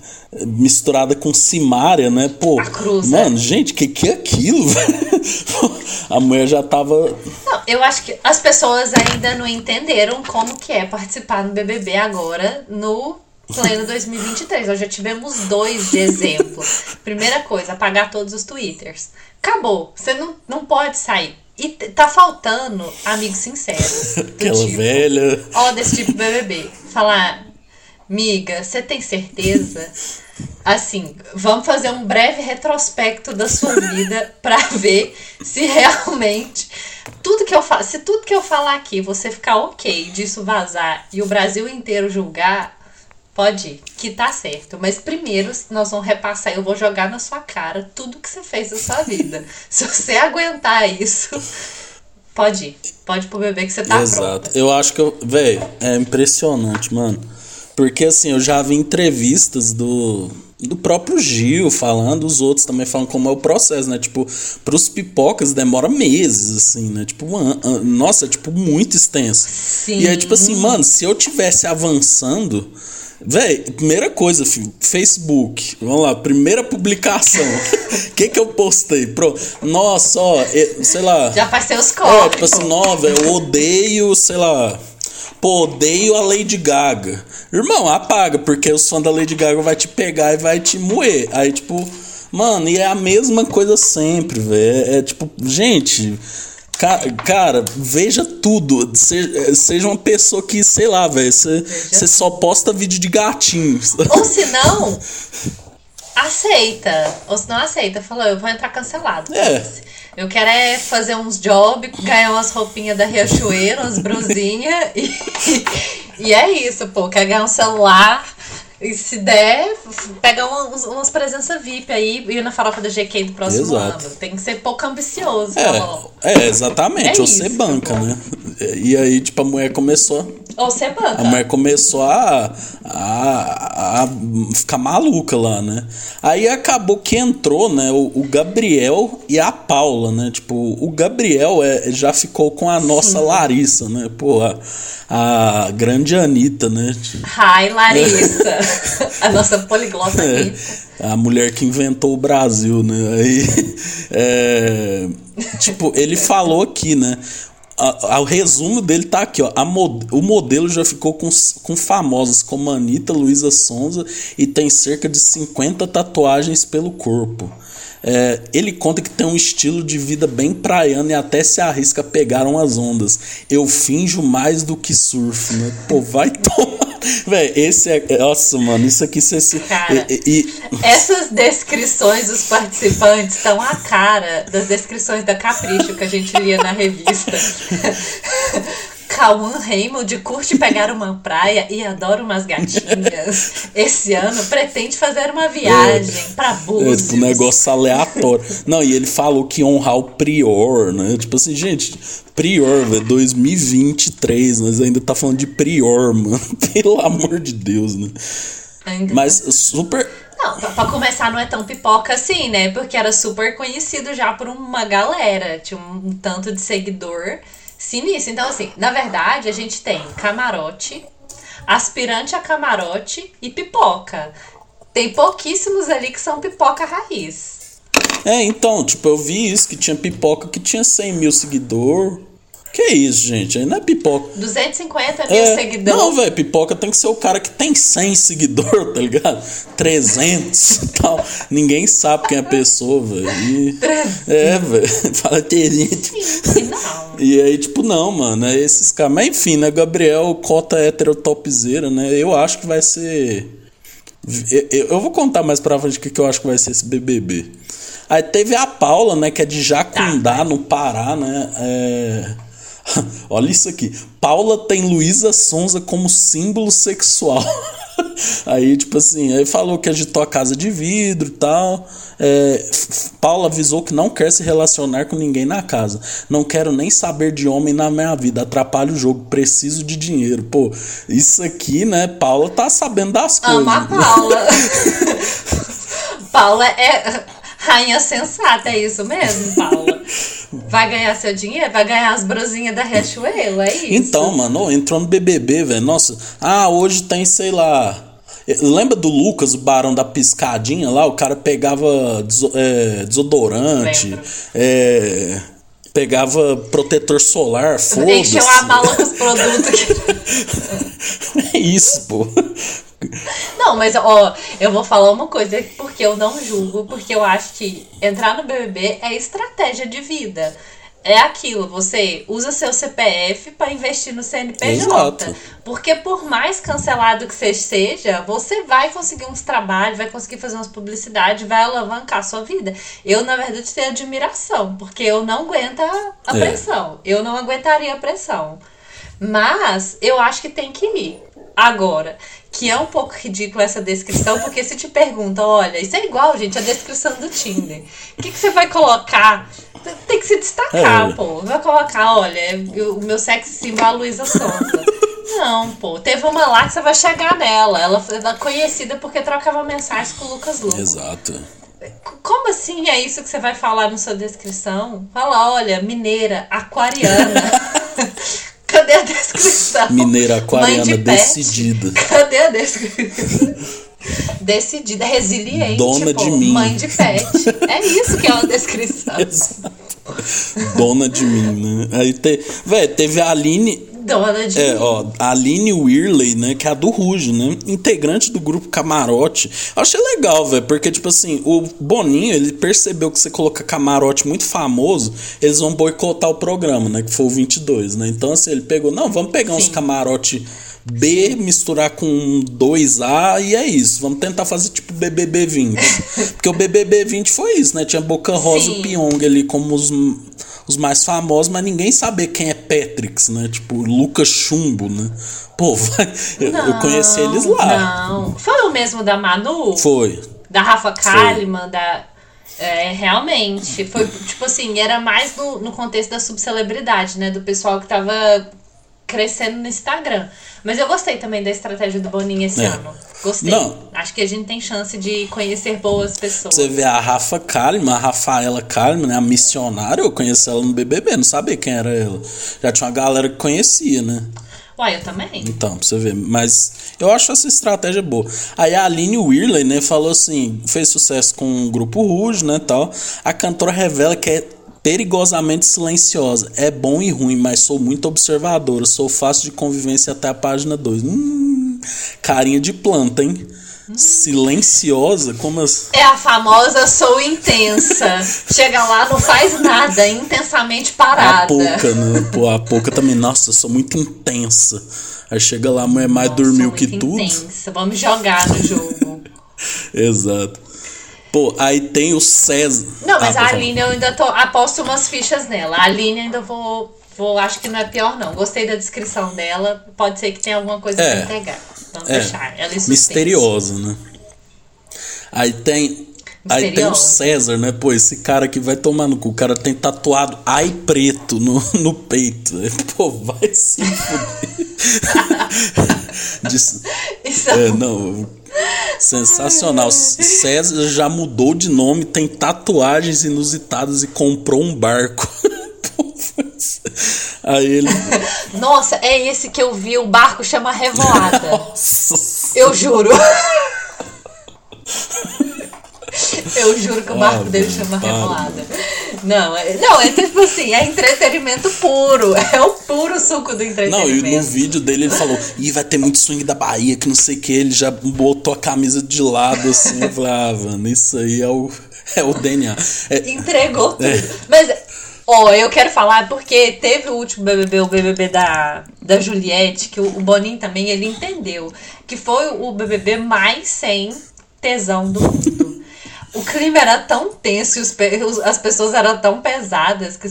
Speaker 1: misturada com Simária, né? Pô,
Speaker 3: A cruz,
Speaker 1: mano, gente, que que é aquilo? [LAUGHS] A mulher já tava
Speaker 3: Não, eu acho que as pessoas ainda não entenderam como que é participar no BBB agora no pleno 2023. Nós já tivemos dois de exemplo. Primeira coisa, apagar todos os twitters. Acabou. Você não, não pode sair. E tá faltando amigos sinceros.
Speaker 1: Aquela tipo, velha.
Speaker 3: Ó, desse tipo BBB. Falar, miga, você tem certeza? [LAUGHS] Assim, vamos fazer um breve retrospecto da sua vida [LAUGHS] para ver se realmente tudo que eu falo, se tudo que eu falar aqui você ficar ok disso vazar e o Brasil inteiro julgar, pode ir, que tá certo. Mas primeiro nós vamos repassar, eu vou jogar na sua cara tudo que você fez na sua vida. [LAUGHS] se você aguentar isso, pode ir. Pode ir pro bebê que você tá
Speaker 1: Exato.
Speaker 3: pronta.
Speaker 1: Eu acho que eu, velho, é impressionante, mano. Porque assim, eu já vi entrevistas do, do próprio Gil falando, os outros também falam como é o processo, né? Tipo, pros pipocas demora meses, assim, né? Tipo, uma, nossa, é tipo muito extenso.
Speaker 3: Sim.
Speaker 1: E aí, tipo assim, mano, se eu tivesse avançando. Véi, primeira coisa, filho, Facebook. Vamos lá, primeira publicação. O [LAUGHS] que que eu postei? Pro, nossa, ó, sei lá.
Speaker 3: Já faz seus corpos.
Speaker 1: tipo assim, nova, eu odeio, sei lá. Pô, odeio a Lady Gaga. Irmão, apaga, porque o som da Lady Gaga vai te pegar e vai te moer. Aí, tipo, mano, e é a mesma coisa sempre, velho. É, é tipo, gente. ca- Cara, veja tudo. Seja, seja uma pessoa que, sei lá, velho. Você só posta vídeo de gatinhos.
Speaker 3: Ou se não, [LAUGHS] aceita. Ou se não aceita, falou, eu vou entrar cancelado.
Speaker 1: É.
Speaker 3: Eu quero é fazer uns jobs, ganhar umas roupinhas da Riachuelo, umas brusinhas e, [LAUGHS] e é isso, pô. Quer ganhar um celular e se der, pegar umas, umas presenças VIP aí e ir na farofa da GK do próximo
Speaker 1: Exato.
Speaker 3: ano. Tem que ser pouco ambicioso. falou.
Speaker 1: É, é exatamente.
Speaker 3: É
Speaker 1: ou você
Speaker 3: isso,
Speaker 1: banca,
Speaker 3: pô.
Speaker 1: né? E aí, tipo, a mulher começou.
Speaker 3: Ou você banca.
Speaker 1: A mulher começou a, a, a ficar maluca lá, né? Aí acabou que entrou, né, o, o Gabriel e a Paula, né? Tipo, o Gabriel é, já ficou com a nossa Larissa, né? Pô, a, a grande Anitta, né?
Speaker 3: Hi, Larissa. [LAUGHS] a nossa poliglota
Speaker 1: É, a mulher que inventou o Brasil, né? Aí, é, tipo, ele falou aqui, né? A- a- o resumo dele tá aqui, ó. Mod- o modelo já ficou com, com famosas como Anitta, Luísa Sonza e tem cerca de 50 tatuagens pelo corpo. É, ele conta que tem um estilo de vida bem praiano e até se arrisca a pegar umas ondas. Eu finjo mais do que surfo, né? Pô, vai [LAUGHS] tomar. Véi, esse é. Nossa, mano, isso aqui você se.
Speaker 3: Cara,
Speaker 1: e- e-
Speaker 3: Essas descrições dos participantes estão a cara das descrições da Capricho que a gente lia na revista. [LAUGHS] Cauã Raymond curte pegar uma praia e adora umas gatinhas. Esse ano pretende fazer uma viagem pra
Speaker 1: É,
Speaker 3: Búzios.
Speaker 1: tipo, um negócio aleatório. Não, e ele falou que honrar o Prior, né? Tipo assim, gente, Prior, velho, 2023, nós ainda tá falando de Prior, mano. [LAUGHS] Pelo amor de Deus, né?
Speaker 3: Ainda-
Speaker 1: Mas super.
Speaker 3: Não, pra, pra começar não é tão pipoca assim, né? Porque era super conhecido já por uma galera. Tinha um, tanto de seguidor sinistro. Então, assim, na verdade, a gente tem camarote, aspirante a camarote e pipoca. Tem pouquíssimos ali que são pipoca raiz.
Speaker 1: É, então, tipo, eu vi isso, que tinha pipoca que tinha 100 mil seguidor. Que isso, gente? Aí não é pipoca.
Speaker 3: 250 mil
Speaker 1: É,
Speaker 3: seguidores.
Speaker 1: não, velho, pipoca tem que ser o cara que tem 100 seguidor, [LAUGHS] tá ligado? 300 e tal. Ninguém sabe quem é a pessoa, velho. É, velho. [LAUGHS] Fala 300.
Speaker 3: E não.
Speaker 1: E aí, tipo, não, mano, é esses caras. Mas enfim, né, Gabriel, cota hétero topzera, né? Eu acho que vai ser. Eu, vou contar mais pra frente o que que eu acho que vai ser esse BBB. Aí teve a Paula, né, que é de Jacundá, no Pará, né? É... [LAUGHS] Olha isso aqui. Paula tem Luísa Sonza como símbolo sexual. [LAUGHS] Aí, tipo assim, aí falou que agitou a casa de vidro e tal. É, Paula avisou que não quer se relacionar com ninguém na casa. Não quero nem saber de homem na minha vida. Atrapalha o jogo. Preciso de dinheiro. Pô, isso aqui, né? Paula tá sabendo das coisas.
Speaker 3: Ama a Paula. [LAUGHS] Paula é rainha sensata, é isso mesmo, Paula? [LAUGHS] Vai ganhar seu dinheiro? Vai ganhar as brosinhas da Riachuelo, é isso?
Speaker 1: Então, mano, entrou no BBB, velho. Nossa, ah, hoje tem, sei lá. eh, Lembra do Lucas, o barão da piscadinha lá? O cara pegava deso- é, desodorante, é, pegava protetor solar, foda-se.
Speaker 3: Encheu a mala com os produtos. [LAUGHS]
Speaker 1: É isso, pô. [LAUGHS]
Speaker 3: Não, mas ó, eu vou falar uma coisa porque eu não julgo, porque eu acho que entrar no BBB é estratégia de vida. É aquilo, você usa seu CPF para investir no CNPJ.
Speaker 1: Exato.
Speaker 3: Porque por mais cancelado que você seja, você vai conseguir uns trabalhos, vai conseguir fazer umas publicidades, vai alavancar a sua vida. Eu, na verdade, tenho admiração, porque eu não aguento a
Speaker 1: É.
Speaker 3: pressão. Eu não aguentaria a pressão. Mas eu acho que tem que ir. Agora, que é um pouco ridículo essa descrição, porque se te pergunta, olha, isso é igual, gente, a descrição do Tinder. O que, que você vai colocar? Tem que se destacar,
Speaker 1: É.
Speaker 3: pô. Vai colocar, olha, o meu sexo símbolo é a Luísa Sonza. Não, pô. Teve uma lá que você vai chegar nela. Ela ela é conhecida porque trocava mensagens com o Lucas Luco.
Speaker 1: Exato.
Speaker 3: Como assim é isso que você vai falar na sua descrição? Fala, olha, mineira, aquariana. [LAUGHS] Cadê a descrição?
Speaker 1: Mineira aquariana
Speaker 3: de
Speaker 1: decidida.
Speaker 3: Cadê a descrição? [LAUGHS] Decidida, resiliente.
Speaker 1: Dona
Speaker 3: pô,
Speaker 1: de mim.
Speaker 3: Mãe de pet. É isso que é uma descrição.
Speaker 1: Exato. [LAUGHS] Dona de mim, né? Aí te... Véi, teve a Aline.
Speaker 3: Dona de
Speaker 1: É, ó, a Aline Whirley, né? Que é a do Ruge, né? Integrante do grupo Camarote. Eu achei legal, velho, porque, tipo assim, o Boninho, ele percebeu que você coloca camarote muito famoso, eles vão boicotar o programa, né? Que foi o 22, né? Então, assim, ele pegou, não, vamos pegar uns
Speaker 3: Sim.
Speaker 1: camarote B, misturar com 2A e é isso. Vamos tentar fazer tipo BBB 20. [LAUGHS] Porque o BBB 20 foi isso, né? Tinha Boca Rosa
Speaker 3: Sim.
Speaker 1: e Pyong ali como os, os mais famosos, mas ninguém sabia quem é Patrix, né? Tipo, Lucas Chumbo, né? Pô, vai, eu, eu conheci eles lá.
Speaker 3: Não. Foi o mesmo da Manu?
Speaker 1: Foi.
Speaker 3: Da Rafa Kalimann, da. É, realmente. Foi, tipo assim, era mais no, no contexto da subcelebridade, né? Do pessoal que tava crescendo no Instagram. Mas eu gostei também da estratégia do Boninho esse
Speaker 1: É.
Speaker 3: ano. Gostei.
Speaker 1: Não.
Speaker 3: Acho que a gente tem chance de conhecer boas pessoas.
Speaker 1: Você vê a Rafa Kalimann, a Rafaela Kalimann, né? A missionária, eu conheci ela no BBB, não sabia quem era ela. Já tinha uma galera que conhecia, né?
Speaker 3: Uai, eu também.
Speaker 1: Então, pra você ver. Mas eu acho essa estratégia boa. Aí a Aline Whirley, né, falou assim: fez sucesso com o grupo Rouge, né, tal. A cantora revela que é perigosamente silenciosa. É bom e ruim, mas sou muito observadora. Sou fácil de convivência até a página 2. Hum, carinha de planta, hein? Silenciosa? Como assim?
Speaker 3: É a famosa sou intensa. Chega lá, não faz nada, intensamente
Speaker 1: A
Speaker 3: parada.
Speaker 1: pouca, né? Pô, a pouca também. Nossa, sou muito intensa. Aí chega lá, a mulher mais
Speaker 3: Nossa,
Speaker 1: dormiu que tudo.
Speaker 3: Intensa. Vamos jogar no jogo. [LAUGHS]
Speaker 1: Exato. Pô, aí tem o César.
Speaker 3: Não, mas
Speaker 1: Ah,
Speaker 3: a. Aline eu ainda tô, aposto umas fichas nela. A Aline ainda vou, vou. Acho que não é pior, não. Gostei da descrição dela. Pode ser que tenha alguma coisa
Speaker 1: É.
Speaker 3: pra entregar. Vamos
Speaker 1: É,
Speaker 3: deixar. Ela suspense.
Speaker 1: misteriosa, né? Aí tem. Aí tem o. César, né? Pô, esse cara aqui vai tomar no cu. O cara tem tatuado ai preto no, [LAUGHS] no peito. [LAUGHS] Pô, vai se fuder. [LAUGHS] Diz-
Speaker 3: Isso
Speaker 1: é, não. Sensacional. César já mudou de nome, tem tatuagens inusitadas e comprou um barco. [LAUGHS] Aí ele.
Speaker 3: Nossa, é esse que eu vi. O barco chama Revoada.
Speaker 1: Nossa
Speaker 3: Eu juro. [LAUGHS] [LAUGHS] Eu juro que o barco
Speaker 1: Ah,
Speaker 3: dele chama
Speaker 1: para.
Speaker 3: Revoada. Não, é, não, é tipo assim, é entretenimento puro. [LAUGHS] É o puro suco do
Speaker 1: Não, e
Speaker 3: entretenimento.
Speaker 1: no vídeo dele ele falou: Ih, vai ter muito swing da Bahia, que não sei o que. Ele já botou a camisa de lado assim. Eu falei: Ah, mano, isso aí é o, é o DNA. É,
Speaker 3: Entregou tudo.
Speaker 1: É.
Speaker 3: Mas, ó, eu quero falar porque teve o último BBB, o BBB da, da Juliette, que o, o Boninho também, ele entendeu. Que foi o BBB mais sem tesão do mundo. O clima era tão tenso e os as pessoas eram tão pesadas que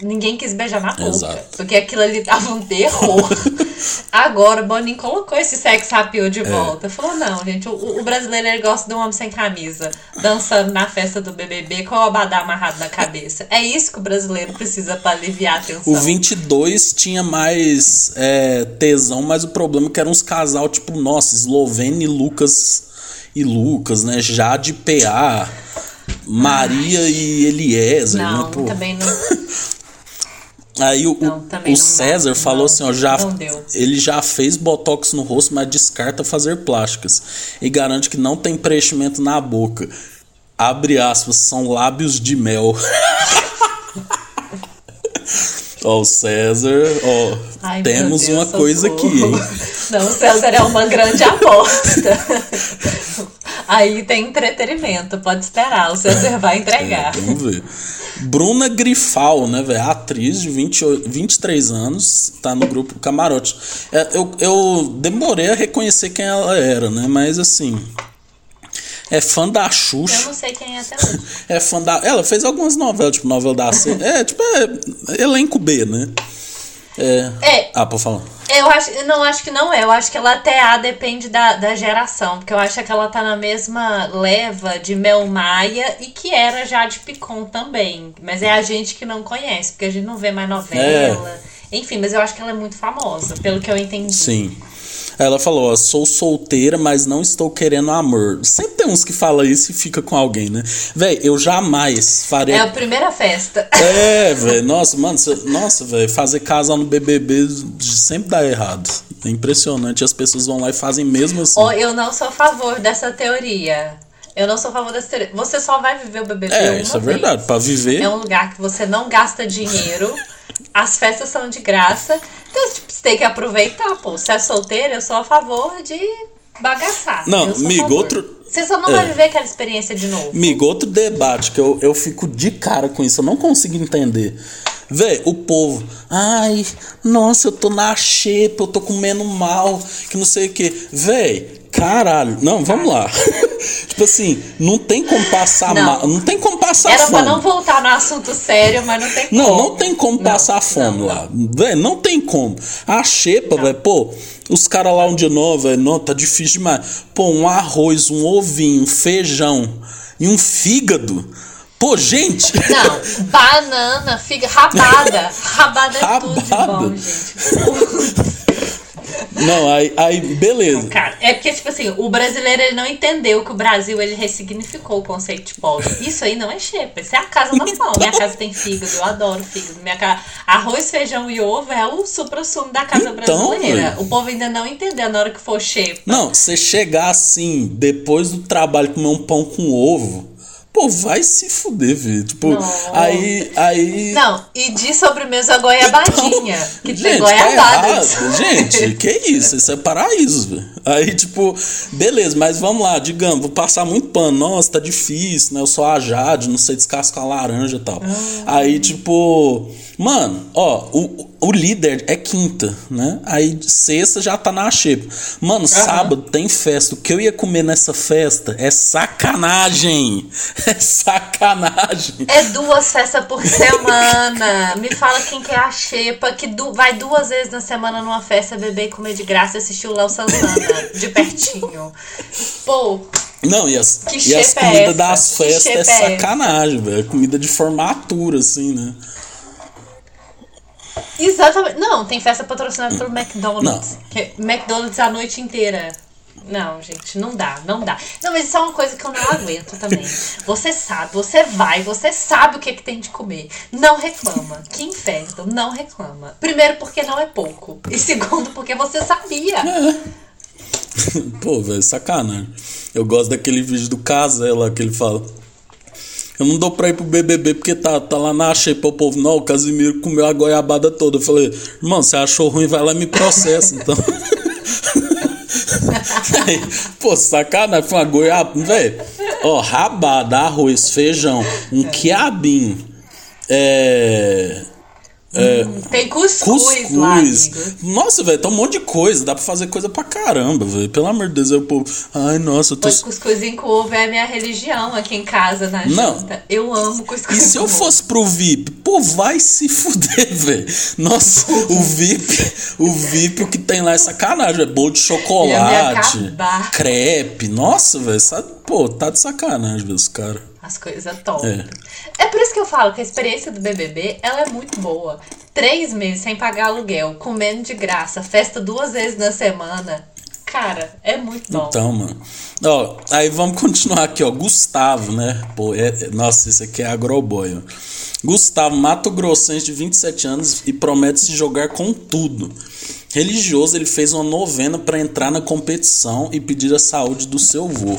Speaker 3: ninguém quis beijar na boca.
Speaker 1: Exato.
Speaker 3: Porque aquilo ali tava um terror. [LAUGHS] Agora o Boninho colocou esse sex appeal de volta. Falou, não, gente, o, o brasileiro ele gosta de um homem sem camisa, dançando na festa do BBB com o abadá amarrado na cabeça. É isso que o brasileiro precisa pra aliviar a tensão.
Speaker 1: o 22 tinha mais é, tesão, mas o problema é que eram uns casal tipo, nossa, Eslovênia e Lucas e Lucas, né? Jade PA, Maria e Eliezer,
Speaker 3: Não,
Speaker 1: né? Pô.
Speaker 3: também não. [LAUGHS]
Speaker 1: Aí o,
Speaker 3: Não,
Speaker 1: o- o
Speaker 3: não.
Speaker 1: César falou
Speaker 3: Não,
Speaker 1: assim, ó, já, ele já fez botox no rosto, mas descarta fazer plásticas e garante que não tem preenchimento na boca. Abre aspas, são lábios de mel. [LAUGHS] Ó, o César, ó,
Speaker 3: Ai,
Speaker 1: temos
Speaker 3: Deus,
Speaker 1: uma coisa aqui, hein? [LAUGHS]
Speaker 3: Não, o César é uma grande aposta. [LAUGHS] Aí tem entretenimento, pode esperar, o César vai entregar.
Speaker 1: É, vamos ver. Bruna Grifal, né, velho? Atriz de 28, 23 anos, tá no grupo Camarote. É, eu, eu demorei a reconhecer quem ela era, né? Mas assim. É fã da
Speaker 3: Eu
Speaker 1: Xuxa.
Speaker 3: não sei quem é até hoje. [LAUGHS]
Speaker 1: É fã da. Ela fez algumas novelas, tipo novela da C. É, tipo, é elenco B, né? É.
Speaker 3: É,
Speaker 1: Ah, por falar.
Speaker 3: eu acho, eu não acho que não é. Eu acho que ela até A depende da, da geração. Porque eu acho que ela tá na mesma leva de Mel Maia e que era já de Picon também. Mas é a gente que não conhece, porque a gente não vê mais novela. Enfim, mas eu acho que ela é muito famosa, pelo que eu entendi.
Speaker 1: Sim. Ela falou, ó, sou solteira, mas não estou querendo amor. Sempre tem uns que falam isso e fica com alguém, né? Véi, eu jamais farei.
Speaker 3: É a primeira festa. [LAUGHS]
Speaker 1: É, velho. Nossa, mano, cê- nossa, velho, fazer casal no BBB sempre dá errado. É impressionante. As pessoas vão lá e fazem mesmo assim.
Speaker 3: Ó, eu não sou a favor dessa teoria. Eu não sou a favor dessa teoria. Você só vai viver o BBB
Speaker 1: é, isso é
Speaker 3: vez.
Speaker 1: verdade. Pra viver.
Speaker 3: É um lugar que você não gasta dinheiro. [LAUGHS] As festas são de graça. Então, tipo, você tem que aproveitar, pô. Se é solteiro, eu sou a favor de bagaçar.
Speaker 1: Não, amigo, outro-
Speaker 3: Você só não
Speaker 1: É.
Speaker 3: vai viver aquela experiência de novo.
Speaker 1: Amigo, outro debate que eu, eu fico de cara com isso, eu não consigo entender. Véi, o povo, ai, nossa, eu tô na xepa, eu tô comendo mal, que não sei o que. Véi, caralho, não, vamos lá. [LAUGHS] tipo assim, não tem como passar
Speaker 3: Não.
Speaker 1: mal, não tem como passar
Speaker 3: Era
Speaker 1: fome.
Speaker 3: pra não voltar no assunto sério, mas não tem como.
Speaker 1: Não, não tem como
Speaker 3: Não,
Speaker 1: passar fome lá. Véi, não tem como. A xepa, velho, pô, os caras lá dia não, velho, não, tá difícil demais. Pô, um arroz, um ovinho, um feijão e um fígado. Pô, gente.
Speaker 3: Não, banana, figa, rabada. [LAUGHS] Rabada é tudo de
Speaker 1: Rabada?
Speaker 3: bom, gente.
Speaker 1: Não, aí, aí beleza.
Speaker 3: Cara, é porque, tipo assim, o brasileiro ele não entendeu que o Brasil ele ressignificou o conceito de pobre. Isso aí não é xepa, isso é a casa normal. Minha casa tem fígado, eu adoro fígado. Minha casa, arroz, feijão e ovo é o supra-sumo da casa
Speaker 1: Então,
Speaker 3: brasileira.
Speaker 1: velho.
Speaker 3: O povo ainda não entendeu na hora que for xepa.
Speaker 1: Não, você chegar assim, depois do trabalho, comer um pão com ovo. Pô, vai se fuder, velho. Tipo,
Speaker 3: Não.
Speaker 1: aí. aí
Speaker 3: Não, e de sobremesa goiabadinha. que tem
Speaker 1: Gente,
Speaker 3: goiabada.
Speaker 1: tá. Gente, que isso? Isso é paraíso, velho. Aí, tipo, beleza, mas vamos lá, digamos, vou passar muito pano. Nossa, tá difícil, né? Eu sou a Jade, não sei descascar laranja e tal.
Speaker 3: Ah.
Speaker 1: Aí, tipo, mano, ó, o, o líder é quinta, né? Aí sexta já tá na xepa. Mano, sábado tem festa. O que eu ia comer nessa festa é sacanagem. [LAUGHS] É sacanagem.
Speaker 3: É duas festas por semana. Me fala quem que é a xepa que du- vai duas vezes na semana numa festa beber e comer de graça e assistir o Léo Santana de pertinho. Pô,
Speaker 1: Não, e as,
Speaker 3: Que
Speaker 1: e as
Speaker 3: é
Speaker 1: comidas
Speaker 3: essa?
Speaker 1: das
Speaker 3: Que
Speaker 1: festas é
Speaker 3: é essa?
Speaker 1: sacanagem, velho. É Comida de formatura, assim, né?
Speaker 3: Exatamente. Não, tem festa patrocinada pelo McDonald's. Que é McDonald's a noite inteira. Não, gente, não dá, não dá. Não, mas isso é uma coisa que eu não aguento também. [LAUGHS] Você sabe, você vai, você sabe o que, que tem de comer. Não reclama. Que inferno, não reclama. Primeiro, porque não é pouco. E segundo, porque você sabia. [LAUGHS]
Speaker 1: Pô, velho, sacanagem. Eu gosto daquele vídeo do Casé lá que ele fala. Eu não dou pra ir pro BBB porque tá, tá lá na xepa o povo. Não, o Casimiro comeu a goiabada toda. Eu falei, irmão, você achou ruim, vai lá e me processa, então. Aí, [LAUGHS] Pô, sacanagem, foi uma goiaba. Velho, ó, rabada, arroz, feijão, um quiabinho. É.
Speaker 3: Tem cuscuz, lá,
Speaker 1: Cuscuz.
Speaker 3: amigo.
Speaker 1: Nossa, velho, tá um monte de coisa. Dá pra fazer coisa pra caramba, velho. Pelo amor de Deus, o povo. Ai, nossa, eu tô.
Speaker 3: Pois cuscuzinho com ovo é a minha religião aqui em casa, na
Speaker 1: Não.
Speaker 3: janta. Eu amo
Speaker 1: E
Speaker 3: cuscuz
Speaker 1: se
Speaker 3: com
Speaker 1: eu fosse pro VIP? Pô, vai se fuder, [LAUGHS] velho. Nossa, o VIP, o VIP, o que tem lá é sacanagem, velho. Bolo de chocolate, crepe. Nossa, velho, sabe? Pô, tá de sacanagem, velho, os caras.
Speaker 3: As coisas top.
Speaker 1: É.
Speaker 3: É. por isso que eu falo que a experiência do BBB, ela é muito boa. Três meses sem pagar aluguel, comendo de graça, festa duas vezes na semana. Cara, é muito bom.
Speaker 1: Então, mano. Ó, aí vamos continuar aqui, ó. Gustavo, né? Pô, é, é- nossa, esse aqui é agroboy, ó. Gustavo, Mato Grossense, de 27 anos e promete se jogar com tudo. Religioso, ele fez uma novena para entrar na competição e pedir a saúde do seu vô.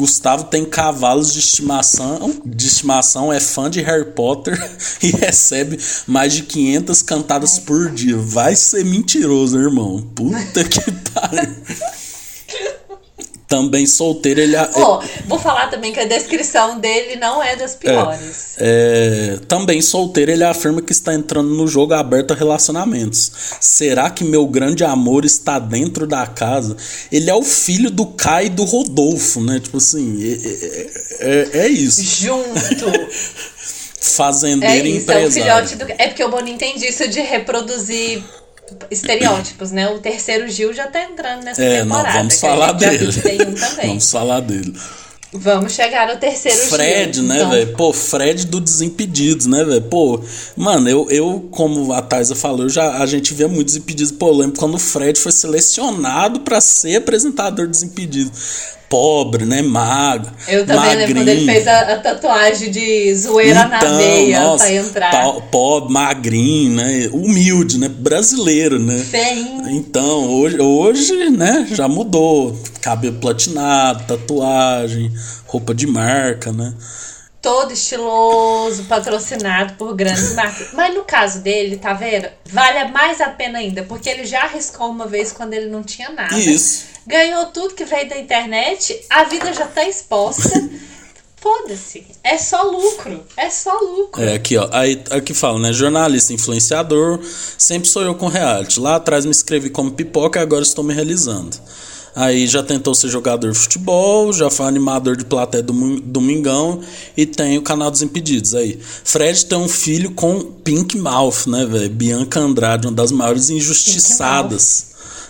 Speaker 1: Gustavo tem cavalos de estimação, de estimação, é fã de Harry Potter [LAUGHS] e recebe mais de 500 cantadas por dia. Vai ser mentiroso, irmão. Puta que pariu. Também solteiro, ele.
Speaker 3: Oh, vou falar também que a descrição dele não é das piores.
Speaker 1: É, é, também solteiro, ele afirma que está entrando no jogo aberto a relacionamentos. Será que meu grande amor está dentro da casa? Ele é o filho do Kai e do Rodolfo, né? Tipo assim, é, é, é, é isso.
Speaker 3: Junto. [LAUGHS]
Speaker 1: Fazendeiro é isso, empresário.
Speaker 3: É, o filhote do... é porque o Boninho tem disso de reproduzir estereótipos, né? O terceiro Gil já tá entrando nessa é, temporada.
Speaker 1: Não, vamos falar dele. Vamos falar dele.
Speaker 3: Vamos chegar no terceiro
Speaker 1: Fred,
Speaker 3: Gil,
Speaker 1: né,
Speaker 3: então.
Speaker 1: velho? Pô, Fred do Desimpedidos, né, velho? Pô, mano, eu, eu, como a Thaisa falou, já, a gente vê muitos Desimpedidos. Pô, eu lembro quando o Fred foi selecionado para ser apresentador dos Desimpedidos pobre, né? Magro.
Speaker 3: Eu também magrinho. lembro quando ele fez a, a tatuagem de zoeira então, na veia nossa, pra entrar.
Speaker 1: Pobre, magrinho, né? Humilde, né? Brasileiro, né?
Speaker 3: Feinho.
Speaker 1: Então, hoje, hoje, né? Já mudou. Cabelo platinado, tatuagem, roupa de marca, né?
Speaker 3: Todo estiloso, patrocinado por grandes marcas. Mas no caso dele, tá vendo? Vale mais a pena ainda, porque ele já arriscou uma vez quando ele não tinha nada.
Speaker 1: Isso
Speaker 3: ganhou tudo que veio da internet, a vida já tá exposta. [LAUGHS] Foda-se. É só lucro. É só lucro.
Speaker 1: É, aqui, ó. Aí, aqui fala, né? Jornalista, influenciador. Sempre sou eu com reality. Lá atrás me inscrevi como pipoca e agora estou me realizando. Aí já tentou ser jogador de futebol, já foi animador de plateia do Domingão e tem o canal dos Impedidos aí. Fred tem um filho com Pink Mouth, né, velho? Bianca Andrade, uma das maiores injustiçadas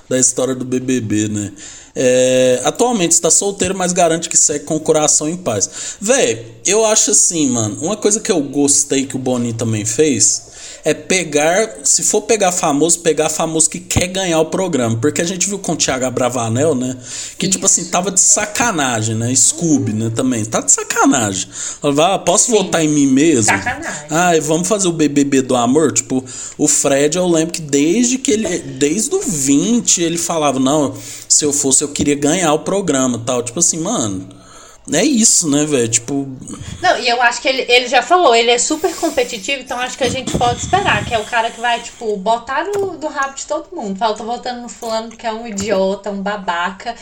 Speaker 1: da história do BBB, né? É, atualmente está solteiro, mas garante que segue com o coração em paz. Véi, eu acho assim, mano. Uma coisa que eu gostei que o Boninho também fez é pegar, se for pegar famoso, pegar famoso que quer ganhar o programa. Porque a gente viu com o Thiago Abravanel, né? Que Isso. tipo assim, tava de sacanagem, né? Scooby, né? Também. Tá de sacanagem. Falava, ah, posso Sim. votar em mim mesmo?
Speaker 3: Sacanagem.
Speaker 1: Ah, vamos fazer o BBB do amor? Tipo, o Fred, eu lembro que desde que ele. Desde o 20, ele falava, não, se eu fosse, eu queria ganhar o programa tal. Tipo assim, mano é isso, né, velho? Tipo.
Speaker 3: Não, e eu acho que ele, ele já falou, ele é super competitivo, então acho que a gente pode esperar, que é o cara que vai, tipo, botar no, do rabo de todo mundo. Fala, tô votando no fulano que é um idiota, um babaca.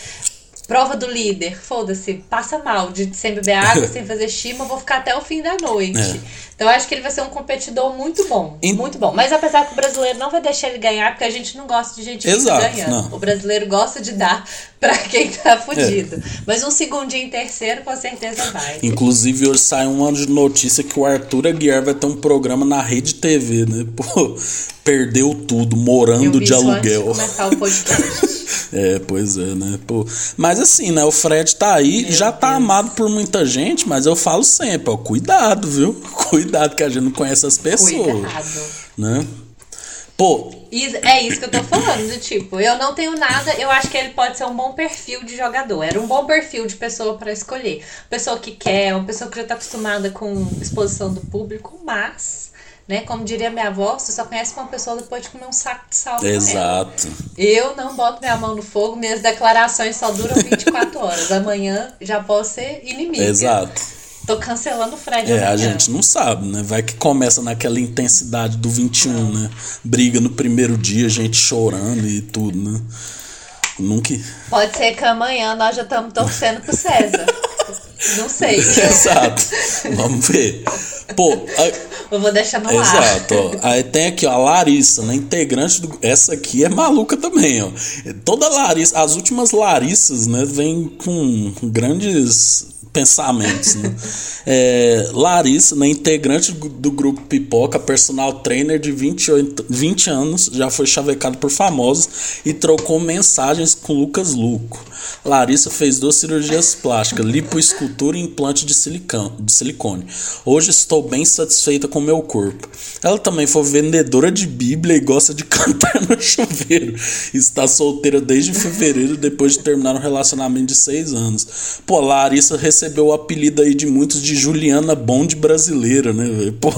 Speaker 3: Prova do líder, foda-se, passa mal de sem beber água, [LAUGHS] sem fazer estima, vou ficar até o fim da noite. É. Então eu acho que ele vai ser um competidor muito bom. In... Muito bom. Mas apesar que o brasileiro não vai deixar ele ganhar, porque a gente não gosta de gente
Speaker 1: Exato,
Speaker 3: ganhando. Não. O brasileiro gosta de dar [LAUGHS] pra quem tá fudido. É. Mas um segundinho em terceiro, com certeza vai.
Speaker 1: Inclusive, hoje sai uma notícia que o Arthur Aguiar vai ter um programa na rede TV, né? [LAUGHS] Pô, perdeu tudo, morando de aluguel.
Speaker 3: começar o podcast.
Speaker 1: É, pois é, né? Pô, mas assim, né? O Fred tá aí, Meu já tá Deus. amado por muita gente, mas eu falo sempre, ó, cuidado, viu? [LAUGHS] Cuidado que a gente não conhece as pessoas. Cuidado. Né? Pô.
Speaker 3: É isso que eu tô falando, do tipo, eu não tenho nada, eu acho que ele pode ser um bom perfil de jogador. Era um bom perfil de pessoa para escolher. Pessoa que quer, uma pessoa que já tá acostumada com exposição do público, mas né? Como diria minha avó, você só conhece uma pessoa depois de comer um saco de sal.
Speaker 1: Exato.
Speaker 3: Eu não boto minha mão no fogo, minhas declarações só duram 24 horas. Amanhã já posso ser inimiga.
Speaker 1: Exato.
Speaker 3: Tô cancelando o Fred.
Speaker 1: É, amanhã. a gente não sabe, né? Vai que começa naquela intensidade do 21, né? Briga no primeiro dia, gente chorando e tudo, né? Nunca.
Speaker 3: Pode ser que amanhã nós já estamos torcendo pro César. [LAUGHS] Não sei. [LAUGHS]
Speaker 1: Exato. Vamos ver. Pô,
Speaker 3: a... eu vou deixar no
Speaker 1: Exato, ar. Exato. Aí tem aqui, ó, a Larissa, né? Integrante do. Essa aqui é maluca também, ó. Toda Larissa, as últimas Larissas, né? Vem com grandes pensamentos. Né? é, Larissa, né, integrante do, grupo Pipoca, personal trainer de 28, 20 anos, já foi chavecado por famosos e trocou mensagens com Lucas Luco. Larissa fez duas cirurgias plásticas, lipoescultura e implante de, silicão, de silicone. Hoje estou bem satisfeita com meu corpo. Ela também foi vendedora de Bíblia e gosta de [LAUGHS] cantar no chuveiro. Está solteira desde fevereiro, depois de terminar um relacionamento de seis anos. Pô, Larissa recebeu o apelido aí de muitos de Juliana Bond brasileira, né? Pô,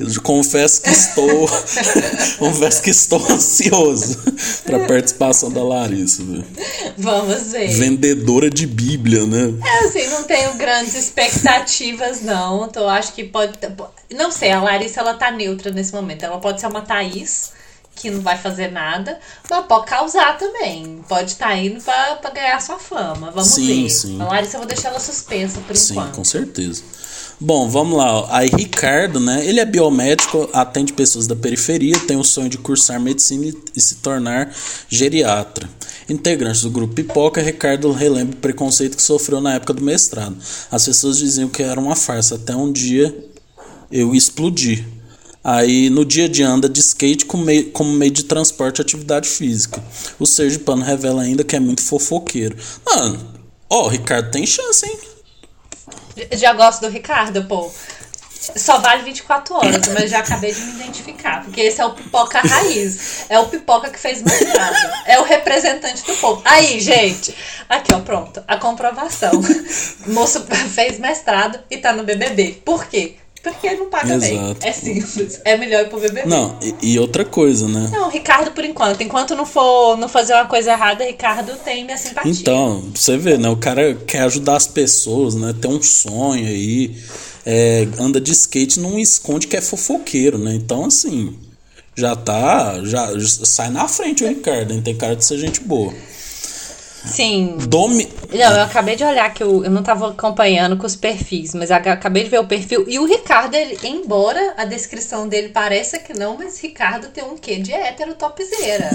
Speaker 1: eu confesso que estou. [LAUGHS] confesso que estou ansioso pra participação da Larissa.
Speaker 3: Vamos ver.
Speaker 1: Vendedora de Bíblia, né?
Speaker 3: É assim, não tenho grandes expectativas, não. Então, acho que pode. Não sei, a Larissa ela tá neutra nesse momento. Ela pode ser uma Thaís, que não vai fazer nada, mas pode causar também. Pode estar tá indo pra, pra ganhar sua fama. Vamos
Speaker 1: Sim,
Speaker 3: ver.
Speaker 1: sim.
Speaker 3: A Larissa eu vou deixar ela suspensa por
Speaker 1: Sim,
Speaker 3: enquanto.
Speaker 1: com certeza. Bom, vamos lá. Aí Ricardo, né? Ele é biomédico, atende pessoas da periferia, tem o sonho de cursar medicina e- e se tornar geriatra. Integrante do grupo Pipoca, Ricardo relembra o preconceito que sofreu na época do mestrado. As pessoas diziam que era uma farsa, até um dia eu explodi. Aí no dia a dia anda de skate como meio, como meio de transporte e atividade física. O Sergipano revela ainda que é muito fofoqueiro. Mano, ó, o Ricardo tem chance, hein?
Speaker 3: Já gosto do Ricardo, pô. Só vale 24 horas, mas já acabei de me identificar. Porque esse é o pipoca raiz. É o pipoca que fez mestrado. É o representante do povo. Aí, gente. Aqui, ó, pronto. A comprovação. O [LAUGHS] moço fez mestrado e tá no BBB. Por quê? Porque ele não paga bem.
Speaker 1: Exato.
Speaker 3: É simples. É melhor ir pro BBB.
Speaker 1: Não, e, e outra coisa, né?
Speaker 3: Não, Ricardo, por enquanto. Enquanto não for não fazer uma coisa errada, Ricardo tem minha simpatia.
Speaker 1: Então, você vê, né? O cara quer ajudar as pessoas, né? Tem um sonho aí. é, anda de skate, não esconde que é fofoqueiro, né? Então, assim, já tá. Já, já sai na frente o Ricardo, hein? Tem cara de ser gente boa.
Speaker 3: Sim.
Speaker 1: Domi.
Speaker 3: Não, eu acabei de olhar que eu, eu não tava acompanhando com os perfis, mas acabei de ver o perfil. E o Ricardo, ele, embora a descrição dele pareça que não, mas Ricardo tem um quê de hétero topzera.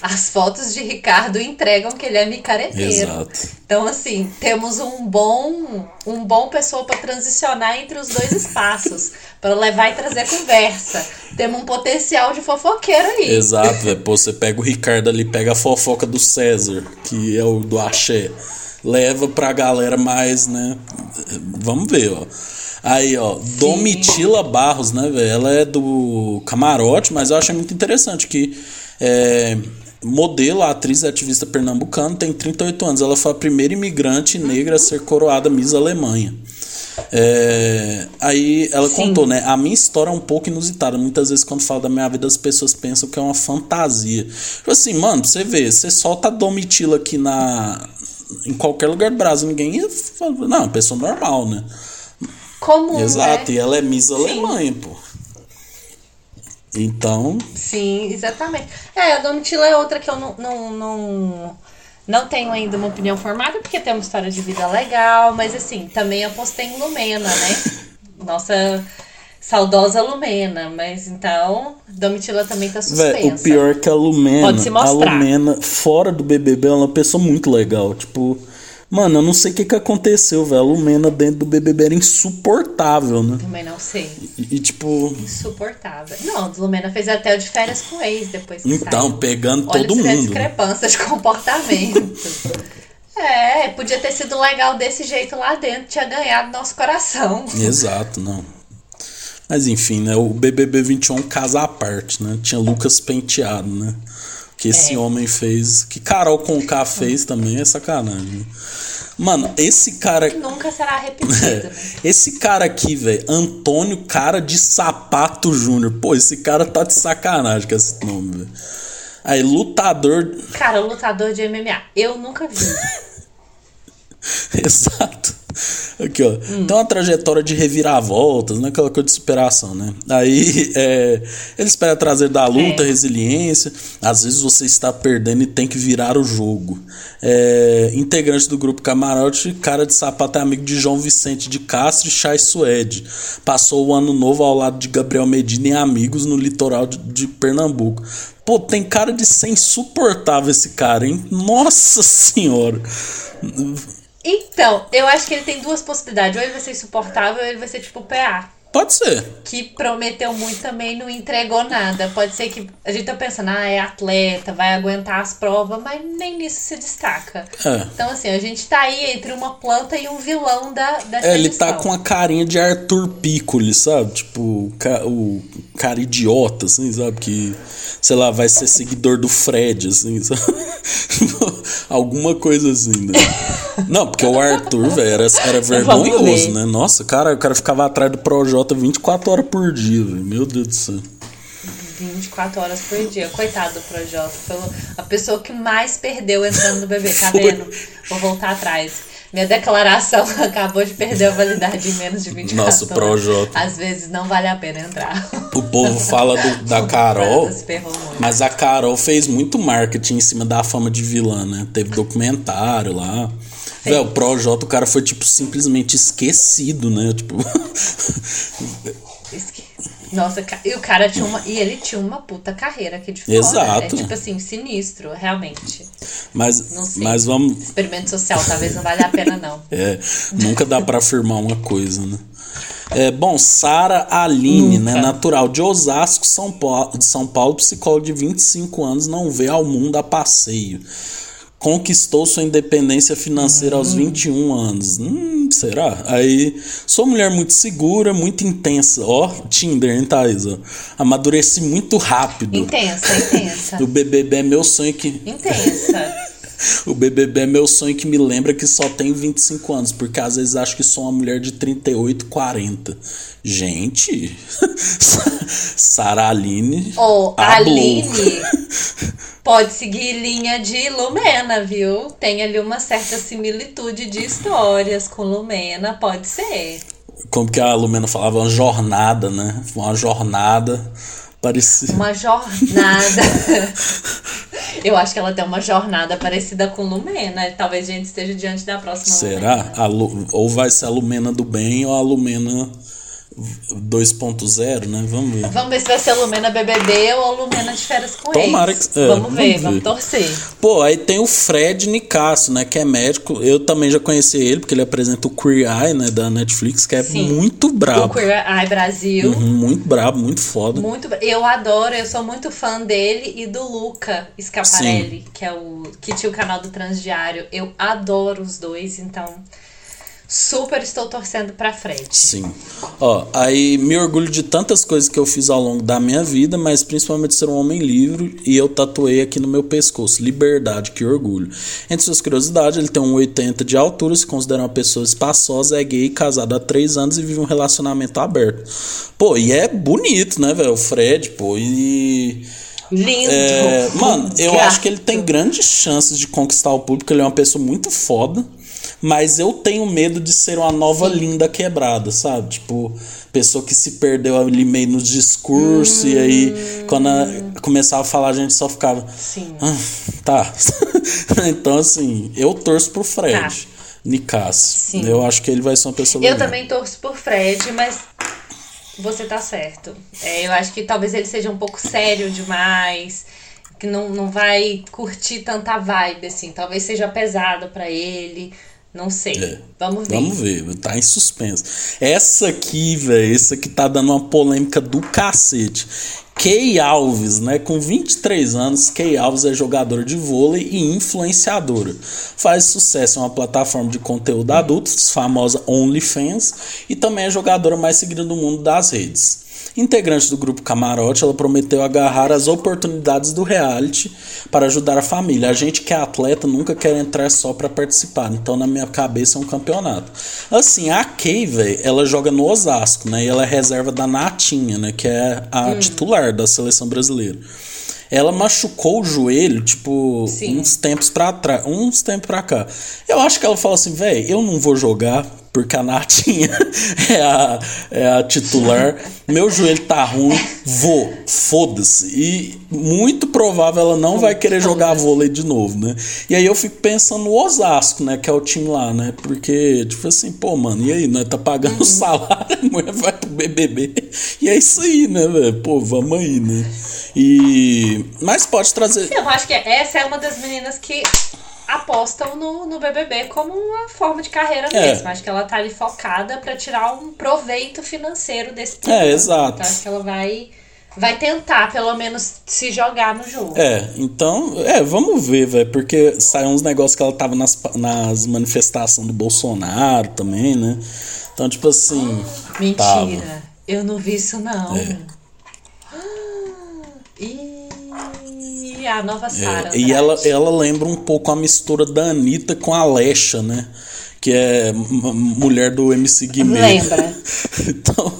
Speaker 3: As fotos de Ricardo entregam que ele é micareteiro.
Speaker 1: Exato.
Speaker 3: Então, assim, temos um bom um bom pessoa para transicionar entre os dois espaços, [LAUGHS] para levar e trazer conversa. Temos um potencial de fofoqueiro aí.
Speaker 1: Exato, velho. Pô, você pega o Ricardo ali, pega a fofoca do César, que é o do Axé. Leva pra galera mais, né? Vamos ver, ó. Aí, ó, Domitila Barros, né, velho? Ela é do Camarote, mas eu achei muito interessante que é, modelo, atriz e ativista pernambucana, tem 38 anos. Ela foi a primeira imigrante negra a ser coroada Miss Alemanha. É, aí ela
Speaker 3: Sim.
Speaker 1: contou, né? A minha história é um pouco inusitada. Muitas vezes, quando falo da minha vida, as pessoas pensam que é uma fantasia. Tipo assim, mano, pra você ver, você solta a Domitila aqui na. Em qualquer lugar do Brasil, ninguém ia falar, não, é uma pessoa normal, né?
Speaker 3: Comum,
Speaker 1: Exato,
Speaker 3: né?
Speaker 1: e ela é Miss Alemanha, pô. Então,
Speaker 3: Sim, exatamente. É, a Domitila é outra que eu não, não, não, não tenho ainda uma opinião formada, porque tem uma história de vida legal, mas assim, também apostei em Lumena, né? Nossa saudosa Lumena. Mas então, Domitila também tá suspensa.
Speaker 1: o pior é que a Lumena,
Speaker 3: Pode se
Speaker 1: a
Speaker 3: mostrar.
Speaker 1: Lumena, fora do BBB, ela é uma pessoa muito legal. Tipo, mano, eu não sei o que, que aconteceu, velho. A Lumena dentro do BBB era insuportável, né?
Speaker 3: Também não sei.
Speaker 1: E, e, tipo,
Speaker 3: Insuportável. Não, a Lumena fez até o de férias com o ex depois que
Speaker 1: então,
Speaker 3: saiu.
Speaker 1: pegando
Speaker 3: Olha
Speaker 1: todo mundo. né?
Speaker 3: discrepância de comportamento. [LAUGHS] é, podia ter sido legal desse jeito lá dentro, tinha ganhado nosso coração.
Speaker 1: Exato, não. Mas enfim, né? O BBB 21 é um caso à parte, né? Tinha Lucas Penteado, né? Que esse
Speaker 3: É.
Speaker 1: homem fez. Que Carol Conká fez também é sacanagem. Mano, esse cara.
Speaker 3: Nunca será repetido. [LAUGHS]
Speaker 1: É,
Speaker 3: né?
Speaker 1: esse cara aqui, velho, Antônio Cara de Sapato Júnior. Pô, esse cara tá de sacanagem com esse nome, velho. Aí, lutador.
Speaker 3: Cara, lutador de MMA, eu nunca vi. [LAUGHS]
Speaker 1: Exato. Aqui, ó. Tem uma trajetória de reviravoltas, né? Aquela coisa de superação, né? Aí, é, ele espera trazer da luta,
Speaker 3: É.
Speaker 1: resiliência. Às vezes você está perdendo e tem que virar o jogo. É, integrante do grupo Camarote, cara de sapato é amigo de João Vicente de Castro e Chay Suede. Passou o ano novo ao lado de Gabriel Medina e amigos no litoral de, de Pernambuco. Pô, tem cara de ser insuportável esse cara, hein? Nossa senhora.
Speaker 3: Então, eu acho que ele tem duas possibilidades. Ou ele vai ser insuportável, ou ele vai ser tipo PA.
Speaker 1: Pode ser.
Speaker 3: Que prometeu muito também e não entregou nada. Pode ser que a gente tá pensando, ah, é atleta, vai aguentar as provas, mas nem nisso se destaca.
Speaker 1: É.
Speaker 3: Então, assim, a gente tá aí entre uma planta e um vilão da, dessa
Speaker 1: É, ele tá com a carinha de Arthur Piccoli, sabe? Tipo, o, o cara idiota, assim, sabe? Que, sei lá, vai ser seguidor do Fred, assim, [LAUGHS] sabe? Alguma coisa assim, né? Não, porque o Arthur, velho, era, era vergonhoso, né? Nossa, cara, o cara ficava atrás do Projota 24 horas por dia, velho. Meu Deus do céu.
Speaker 3: 24 horas por dia. Coitado do Projota. Foi a pessoa que mais perdeu entrando no bebê, tá vendo? Vou voltar atrás. Minha declaração [LAUGHS] acabou de perder a validade em menos de 24
Speaker 1: Nossa, o Projota.
Speaker 3: Às vezes não vale a pena entrar.
Speaker 1: O povo fala do- [LAUGHS] da Carol, mas a Carol fez muito marketing em cima da fama de vilã, né? Teve documentário lá. Véi, o Projota, o cara foi, tipo, simplesmente esquecido, né? Tipo.
Speaker 3: Esque- Nossa, e o cara tinha uma. E ele tinha uma puta carreira aqui de fora.
Speaker 1: Exato.
Speaker 3: É tipo assim, sinistro, realmente.
Speaker 1: mas,
Speaker 3: Não sei.
Speaker 1: mas vamos.
Speaker 3: Experimento social, talvez não valha a pena, não. [LAUGHS]
Speaker 1: É, nunca dá pra afirmar uma coisa, né? É, bom, Sara Aline, né,
Speaker 3: Nunca.
Speaker 1: natural de Osasco, São Paulo, São Paulo, psicóloga de 25 anos, não vê ao mundo a passeio. Conquistou sua independência financeira aos 21 anos. Hum, será? Aí, sou mulher muito segura, muito intensa. Ó, Tinder, hein, Thaís? Ó. Amadureci muito rápido.
Speaker 3: Intensa, intensa.
Speaker 1: O BBB é meu sonho que
Speaker 3: Intensa.
Speaker 1: O BBB é meu sonho que me lembra que só tenho 25 anos, porque às vezes acho que sou uma mulher de 38, 40. Gente, [LAUGHS] Sara Aline.
Speaker 3: Ou a
Speaker 1: hablou.
Speaker 3: Aline [LAUGHS] pode seguir linha de Lumena, viu? Tem ali uma certa similitude de histórias com Lumena, pode ser.
Speaker 1: Como que a Lumena falava? Uma jornada, né? Uma jornada. Parecia.
Speaker 3: Uma jornada. [LAUGHS] Eu acho que ela tem uma jornada parecida com Lumena. Talvez a gente esteja diante da próxima
Speaker 1: Será?
Speaker 3: Lumena.
Speaker 1: Lu- Ou vai ser a Lumena do bem ou a Lumena 2.0, né? Vamos ver.
Speaker 3: Vamos ver se vai ser Lumena BBB ou a Lumena de férias com
Speaker 1: Tomara
Speaker 3: ex.
Speaker 1: que- é,
Speaker 3: vamos ver,
Speaker 1: vamos
Speaker 3: vamos
Speaker 1: ver.
Speaker 3: torcer.
Speaker 1: Pô, aí tem o Fred Nicasso, né? Que é médico. Eu também já conheci ele, porque ele apresenta o Queer Eye, né? Da Netflix, que é
Speaker 3: Sim.
Speaker 1: muito brabo.
Speaker 3: Queer Eye Brasil.
Speaker 1: Uhum, muito brabo, muito foda.
Speaker 3: Muito, eu adoro, eu sou muito fã dele e do Luca Scaparelli, que é o que tinha o canal do Transdiário. Eu adoro os dois, então super estou torcendo pra Fred.
Speaker 1: Sim. Ó, aí me orgulho de tantas coisas que eu fiz ao longo da minha vida, mas principalmente ser um homem livre e eu tatuei aqui no meu pescoço. Liberdade, que orgulho. Entre suas curiosidades, ele tem um 80 de altura, se considera uma pessoa espaçosa, é gay, casado há 3 anos e vive um relacionamento aberto. Pô, e é bonito, né, velho? O Fred, pô, e.
Speaker 3: Lindo.
Speaker 1: É, mano, eu
Speaker 3: Gato.
Speaker 1: acho que ele tem grandes chances de conquistar o público. Ele é uma pessoa muito foda. Mas eu tenho medo de ser uma nova linda quebrada, sabe? Tipo, pessoa que se perdeu ali meio nos discursos. E aí, quando a- começava a falar, a gente só ficava.
Speaker 3: Sim.
Speaker 1: "Ah, tá. [LAUGHS] então, assim, eu torço pro Fred.
Speaker 3: Tá.
Speaker 1: Nicasso.
Speaker 3: Sim.
Speaker 1: Eu acho que ele vai ser uma pessoa
Speaker 3: Eu
Speaker 1: legal.
Speaker 3: também torço por Fred, mas você tá certo. É, eu acho que talvez ele seja um pouco sério demais, que não, não vai curtir tanta vibe, assim. Talvez seja pesado pra ele. Não sei.
Speaker 1: É.
Speaker 3: Vamos ver.
Speaker 1: Vamos ver, tá em suspenso. Essa aqui, velho, essa aqui tá dando uma polêmica do cacete. Kay Alves, né? Com 23 anos, Kay Alves é jogadora de vôlei e influenciadora. Faz sucesso em uma plataforma de conteúdo adulto, famosa OnlyFans, e também é jogadora mais seguida do mundo das redes. Integrante do grupo Camarote, ela prometeu agarrar as oportunidades do reality para ajudar a família. A gente que é atleta nunca quer entrar só para participar, então na minha cabeça é um campeonato. Assim, a Kay, velho, ela joga no Osasco, né? E ela é reserva da Natinha, né? Que é a titular da seleção brasileira. Ela machucou o joelho, tipo,
Speaker 3: Sim.
Speaker 1: uns tempos pra trás, uns tempos pra cá. Eu acho que ela falou assim, velho, eu não vou jogar porque [LAUGHS] a Natinha é a, é a titular. Meu joelho tá ruim, vou, foda-se. E muito provável ela não vai querer jogar vôlei de novo, né? E aí eu fico pensando no Osasco, né? Que é o time lá, né? Porque, tipo assim, pô, mano, e aí, nós tá pagando salário, a mulher vai pro BBB. E é isso aí, né, velho? Pô, vamos aí, né? E. Mas pode trazer.
Speaker 3: Eu acho que essa é uma das meninas que apostam no, no BBB como uma forma de carreira
Speaker 1: É.
Speaker 3: mesmo. Acho que ela tá ali focada pra tirar um proveito financeiro desse
Speaker 1: É,
Speaker 3: programa.
Speaker 1: exato.
Speaker 3: Então acho que ela vai, vai tentar, pelo menos, se jogar no jogo.
Speaker 1: É, então, é, vamos ver, velho, porque saiu uns negócios que ela tava nas, nas manifestações do Bolsonaro também, né? Então, tipo assim.
Speaker 3: Mentira.
Speaker 1: tava.
Speaker 3: Eu não vi isso, não.
Speaker 1: É.
Speaker 3: Ih, a nova Sarah.
Speaker 1: É, e ela, ela lembra um pouco a mistura da Anitta com a Lesha, né? Que é mulher do MC Guimê.
Speaker 3: Lembra. [LAUGHS]
Speaker 1: então,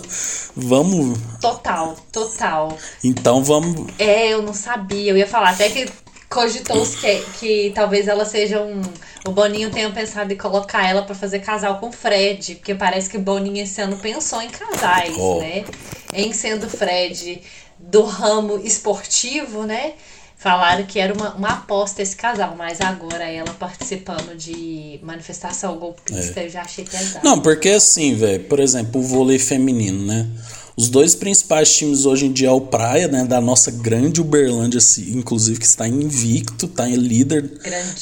Speaker 1: vamos.
Speaker 3: Total, total.
Speaker 1: Então vamos.
Speaker 3: É, eu não sabia. Eu ia falar até que cogitou-se que, que talvez ela seja um. O Boninho tenha pensado em colocar ela para fazer casal com o Fred, porque parece que o Boninho esse ano pensou em casais,
Speaker 1: Oh.
Speaker 3: né? Em sendo Fred do ramo esportivo, né? Falaram que era uma, uma aposta esse casal, mas agora ela participando de manifestação golpista, eu já achei pesado.
Speaker 1: Não, porque assim, velho, por exemplo, o vôlei feminino, né? Os dois principais times hoje em dia é o Praia, né? Da nossa grande Uberlândia, inclusive, que está invicto, tá em líder,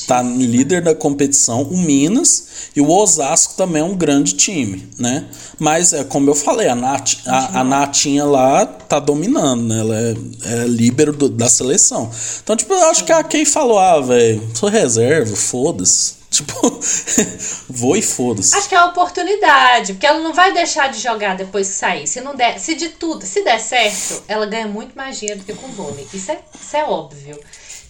Speaker 1: tá em líder da competição, o Minas e o Osasco também é um grande time, né? Mas é como eu falei, a, Nath, a, a Natinha lá tá dominando, né? Ela é, é líbero do- da seleção. Então, tipo, eu acho que a Kay falou, ah, velho, sou reserva, foda-se. Tipo, [LAUGHS] vou e foda-se.
Speaker 3: Acho que é uma oportunidade, porque ela não vai deixar de jogar depois que sair. Se não der, se de tudo, se der certo, ela ganha muito mais dinheiro do que com vôlei. Isso é, isso é óbvio.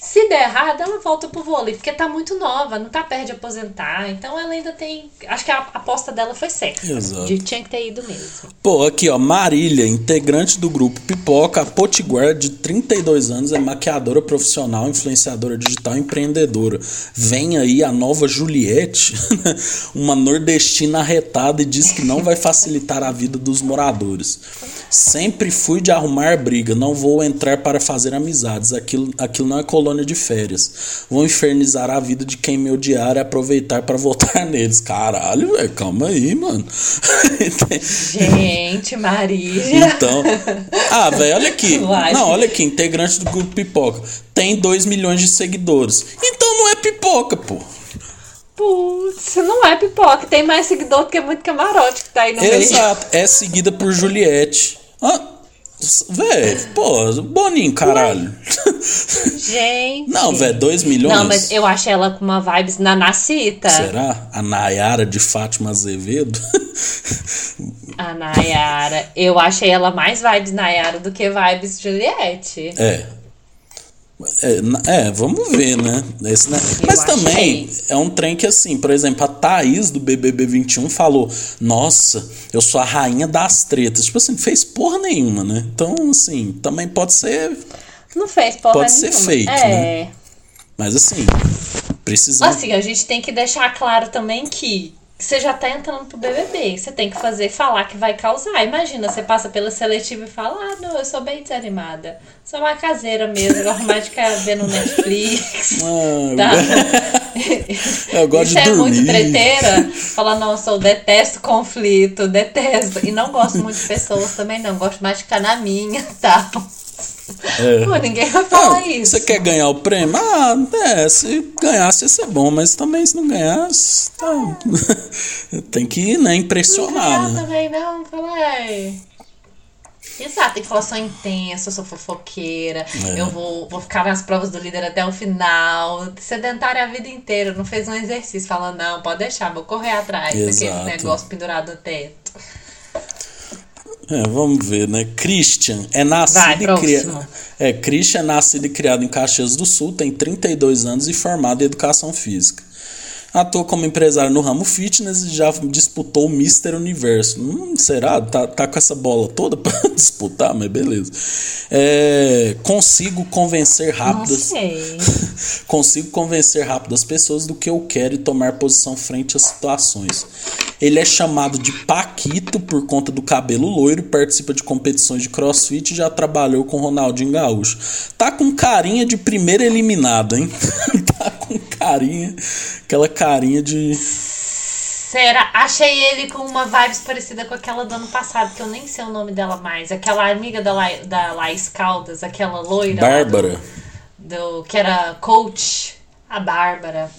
Speaker 3: Se der errado, ela volta pro vôlei, porque tá muito nova, não tá perto de aposentar. Então ela ainda tem. Acho que a aposta dela foi certa.
Speaker 1: Exato.
Speaker 3: De, tinha que ter ido mesmo.
Speaker 1: Pô, aqui ó, Marília, integrante do grupo Pipoca, Potiguar, de 32 anos, é maquiadora profissional, influenciadora digital e empreendedora. Vem aí a nova Juliette, [LAUGHS] uma nordestina arretada e diz que não vai facilitar a vida dos moradores. Sempre fui de arrumar briga, não vou entrar para fazer amizades, aquilo, aquilo não é colônia de férias. Vou infernizar a vida de quem me odiar e aproveitar para votar [LAUGHS] neles. Caralho, velho, calma aí, mano. [LAUGHS]
Speaker 3: Gente, Marília.
Speaker 1: Então. Ah, velho, olha aqui. [LAUGHS] Não, olha aqui, integrante do grupo Pipoca. Tem 2 milhões de seguidores. Então não é pipoca, pô.
Speaker 3: Putz, não é pipoca. Tem mais seguidor do que muito camarote que tá aí no meio.
Speaker 1: Exato. É seguida por Juliette. Ah, velho, pô, Boninho, caralho.
Speaker 3: Gente.
Speaker 1: Não, velho, 2 milhões.
Speaker 3: Não, mas eu acho ela com uma vibes na Nacita.
Speaker 1: Será? A Nayara de Fátima Azevedo? [LAUGHS]
Speaker 3: A Nayara. Eu achei ela mais vibes Nayara do que vibes Juliette.
Speaker 1: É. É, é, vamos ver, né? Esse, né? Mas
Speaker 3: achei.
Speaker 1: também é um trem que, assim, por exemplo, a Thaís do BBB 21 falou: Nossa, eu sou a rainha das tretas. Tipo assim, não fez porra nenhuma, né? Então, assim, também pode ser.
Speaker 3: Não fez porra
Speaker 1: Pode ser
Speaker 3: nenhuma.
Speaker 1: fake,
Speaker 3: é.
Speaker 1: né? Mas, assim, precisamos.
Speaker 3: Assim, a gente tem que deixar claro também que você já tá entrando pro BBB. Você tem que fazer, falar que vai causar. Imagina, você passa pela seletiva e fala: Ah, não, eu sou bem desanimada. Sou uma caseira mesmo, gosto mais de ficar vendo Netflix. [LAUGHS]
Speaker 1: Ah,
Speaker 3: Tá.
Speaker 1: Eu gosto
Speaker 3: Isso
Speaker 1: de
Speaker 3: é muito
Speaker 1: dormir.
Speaker 3: treteira. Falar, nossa, eu detesto conflito, detesto. E não gosto muito de pessoas também, não. Gosto mais de ficar na minha e [LAUGHS] tal.
Speaker 1: É.
Speaker 3: Pô, ninguém vai falar
Speaker 1: Ah,
Speaker 3: isso.
Speaker 1: Você quer ganhar o prêmio? Ah, é, se ganhasse ia ser bom, mas também se não ganhasse, tá. [LAUGHS] tem que né, impressionar,
Speaker 3: Não
Speaker 1: né?
Speaker 3: também não, fala, ai. Exato, tem que falar, sou intensa, sou fofoqueira,
Speaker 1: É.
Speaker 3: eu vou, vou ficar nas provas do líder até o final. Sedentária a vida inteira, não fez um exercício, falando, não, pode deixar, vou correr atrás daquele
Speaker 1: Exato.
Speaker 3: negócio pendurado no teto.
Speaker 1: É, vamos ver, né? Christian é nascido
Speaker 3: Vai,
Speaker 1: e criado. É, Christian é nascido e criado em Caxias do Sul, tem 32 anos e formado em educação física. Atua como empresário no ramo fitness e já disputou o Mister Universo. Hum, será? Tá, tá com essa bola toda [LAUGHS] pra disputar, mas beleza. É, consigo convencer rápidas.
Speaker 3: sei. [LAUGHS]
Speaker 1: Consigo convencer rápido as pessoas do que eu quero e tomar posição frente às situações. Ele é chamado de Paquito por conta do cabelo loiro, participa de competições de crossfit e já trabalhou com Ronaldinho Gaúcho. Tá com carinha de primeiro eliminado, hein? [LAUGHS] tá com carinha, aquela carinha de.
Speaker 3: Será? Achei ele com uma vibes parecida com aquela do ano passado, que eu nem sei o nome dela mais. Aquela amiga da, La, da Laís Caldas, aquela loira.
Speaker 1: Bárbara.
Speaker 3: Do, do- que era coach, a Bárbara.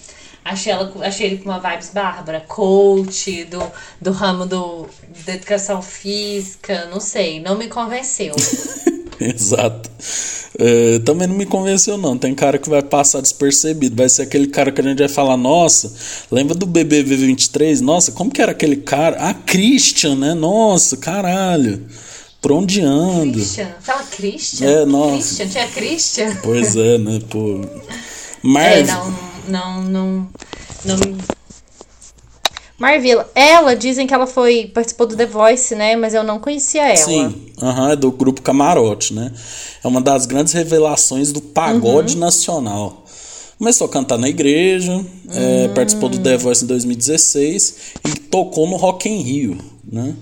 Speaker 3: Achei, ela, achei ele com uma vibes Bárbara, coach, do, do ramo do, da educação física, não sei, não me convenceu. [LAUGHS] [LAUGHS]
Speaker 1: Exato. É, também não me convenceu, não. Tem cara que vai passar despercebido. Vai ser aquele cara que a gente vai falar: Nossa, lembra do BBB 23? Nossa, como que era aquele cara? Ah, Christian, né? Nossa, caralho. Por onde anda?
Speaker 3: Christian. Fala Christian?
Speaker 1: É, nossa.
Speaker 3: Christian, tinha Christian?
Speaker 1: Pois é, né, pô.
Speaker 3: É,
Speaker 1: Marvel.
Speaker 3: não, não, não, não.
Speaker 4: Marvila, ela dizem que ela foi participou do The Voice, né? Mas eu não conhecia ela.
Speaker 1: Sim, aham, é do grupo Camarote, né? É uma das grandes revelações do pagode
Speaker 3: Uhum.
Speaker 1: nacional. Começou a cantar na igreja, é,
Speaker 3: Hum.
Speaker 1: participou do The Voice em 2016 e tocou no Rock in Rio, né?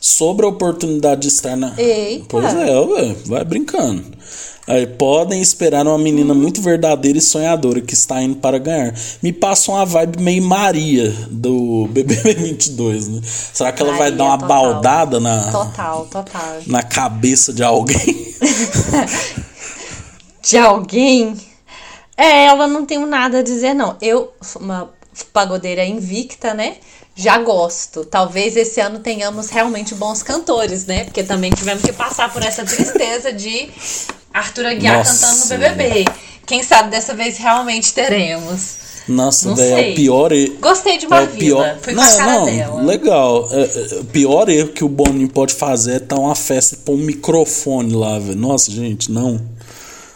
Speaker 1: Sobre a oportunidade de estar na.
Speaker 4: Eita.
Speaker 1: Pois é, ué, vai brincando. Aí, podem esperar uma menina muito verdadeira e sonhadora que está indo para ganhar. Me passa uma vibe meio Maria do [LAUGHS] BBB 22, né? Será que ela vai
Speaker 3: Maria,
Speaker 1: dar uma
Speaker 3: total.
Speaker 1: baldada na,
Speaker 4: Total, total.
Speaker 1: na cabeça de alguém. [LAUGHS]
Speaker 4: De alguém? É, ela não tem nada a dizer, não. Eu, uma pagodeira invicta, né? Já gosto. Talvez esse ano tenhamos realmente bons cantores, né? Porque também tivemos que passar por essa tristeza de
Speaker 3: Arthur Aguiar
Speaker 1: Nossa,
Speaker 3: cantando no BBB. Quem sabe dessa vez realmente teremos.
Speaker 1: Nossa,
Speaker 3: Não
Speaker 1: velho, é o pior erro.
Speaker 3: Gostei de
Speaker 1: É o
Speaker 3: Marvila.
Speaker 1: pior.
Speaker 3: Fui cara
Speaker 1: não,
Speaker 3: dela.
Speaker 1: legal. É, é, o pior erro que o Boninho pode fazer é estar uma festa e pôr um microfone lá, velho. Nossa, gente, não.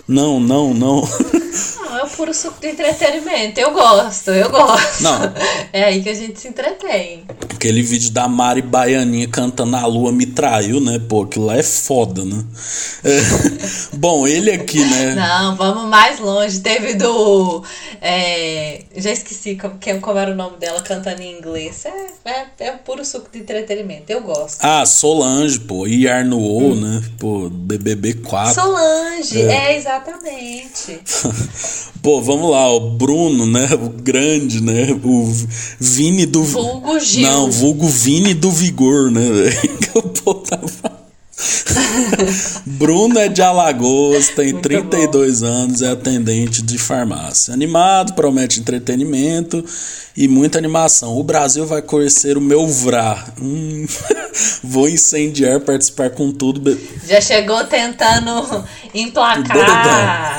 Speaker 1: Não, não, não. [LAUGHS]
Speaker 3: É puro suco de entretenimento. Eu gosto, eu gosto.
Speaker 1: Não. [LAUGHS]
Speaker 3: É aí que a gente se entretém.
Speaker 1: Aquele vídeo da Mari Baianinha cantando A Lua Me Traiu, né? Pô, aquilo lá é foda, né? É. [LAUGHS] Bom, ele aqui, né?
Speaker 3: Não, vamos mais longe. Teve do. é, já esqueci como, como era o nome dela cantando em inglês. É, é, é puro suco de entretenimento. Eu gosto.
Speaker 1: Ah, Solange, pô. E Arnoou, né? Pô, BBB 4.
Speaker 3: Solange, é, exatamente. [LAUGHS]
Speaker 1: Pô, vamos lá, o Bruno, né? O grande, né? O Vini do.
Speaker 3: Vulgo Gil.
Speaker 1: Não, vulgo Vini do Vigor, né? [LAUGHS] Que o povo tava- [LAUGHS] Bruno é de Alagoas, tem
Speaker 3: Muito
Speaker 1: 32 anos, é atendente de farmácia. Animado, promete entretenimento e muita animação. O Brasil vai conhecer o meu VRA. Hum, [LAUGHS] vou incendiar, participar com tudo.
Speaker 3: Já chegou tentando [LAUGHS] emplacar.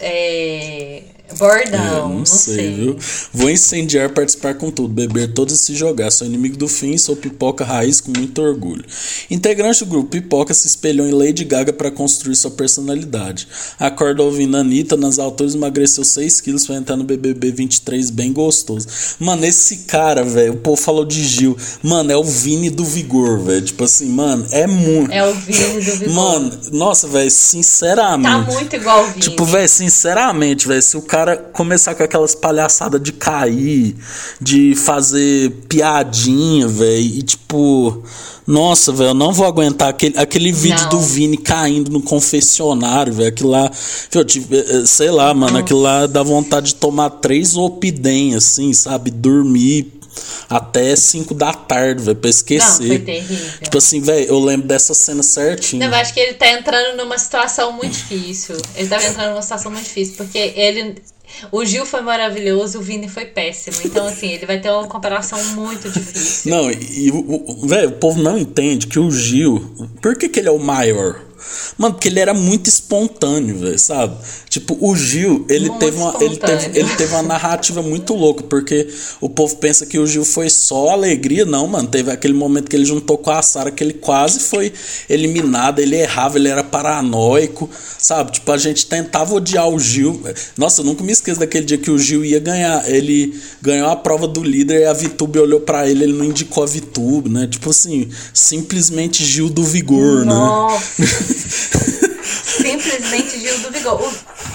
Speaker 3: é, bordão.
Speaker 1: É,
Speaker 3: não, sei.
Speaker 1: viu? Vou incendiar, participar com tudo, beber todos e se jogar. Sou inimigo do fim, sou pipoca raiz com muito orgulho. Integrante do grupo Pipoca se espelhou em Lady Gaga para construir sua personalidade. Acorda ouvindo Anitta, nas alturas emagreceu 6 quilos pra entrar no BBB 23 bem gostoso. Mano, esse cara, velho, o povo falou de Gil. Mano, é o Vini do Vigor, velho. Tipo assim, mano, é muito.
Speaker 3: É o Vini do Vigor.
Speaker 1: Mano, nossa, velho, sinceramente.
Speaker 3: Tá muito igual o Vini.
Speaker 1: Tipo, velho, sinceramente, velho, se o cara começar com aquelas palhaçadas de cair, de fazer piadinha, velho, e tipo, nossa, velho, eu não vou aguentar aquele, aquele vídeo
Speaker 3: Não.
Speaker 1: do Vini caindo no confessionário, velho, aquilo lá, eu, tipo, eh, eh, sei lá, mano, aquilo lá dá vontade de tomar três opidem, assim, sabe, dormir até 5 da tarde, velho, pra esquecer.
Speaker 3: Não, foi terrível.
Speaker 1: Tipo assim, velho, eu lembro dessa cena certinho.
Speaker 3: Eu acho que ele tá entrando numa situação muito difícil. Ele tava entrando numa situação muito difícil, porque ele. O Gil foi maravilhoso, o Vini foi péssimo. Então, assim, ele vai ter uma comparação muito difícil.
Speaker 1: Não, e, e o, o- velho, o povo não entende que o Gil. Por que, que ele é o maior? Mano, porque ele era muito espontâneo, velho, sabe? Tipo, o Gil, ele
Speaker 3: Muito
Speaker 1: teve, uma, ele, teve, ele teve uma narrativa muito louca, porque o povo pensa que o Gil foi só alegria. Não, mano, teve aquele momento que ele juntou com a Sara, que ele quase foi eliminado, ele errava, ele era paranoico, sabe? Tipo, a gente tentava odiar o Gil. Nossa, eu nunca me esqueço daquele dia que o Gil ia ganhar. Ele ganhou a prova do líder e a Vitube olhou pra ele, ele não indicou a Vitube, né? Tipo assim, simplesmente Gil do Vigor, né? [LAUGHS] [LAUGHS]
Speaker 3: Simplesmente Gil do Vigor.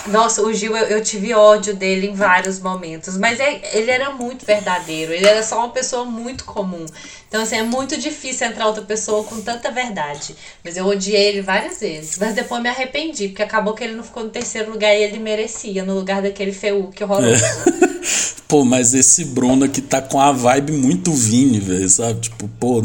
Speaker 3: Nossa, o Gil, eu, eu tive ódio dele em vários momentos. Mas é- ele era muito verdadeiro. Ele era só uma pessoa muito comum. Então, assim, é muito difícil entrar outra pessoa com tanta verdade. Mas eu odiei ele várias vezes. Mas depois me arrependi, porque acabou que ele não ficou no terceiro lugar e ele merecia, no lugar daquele feuque horroroso. [LAUGHS]
Speaker 1: Pô, mas esse Bruno aqui tá com a vibe muito Vini, velho, sabe? Tipo, pô,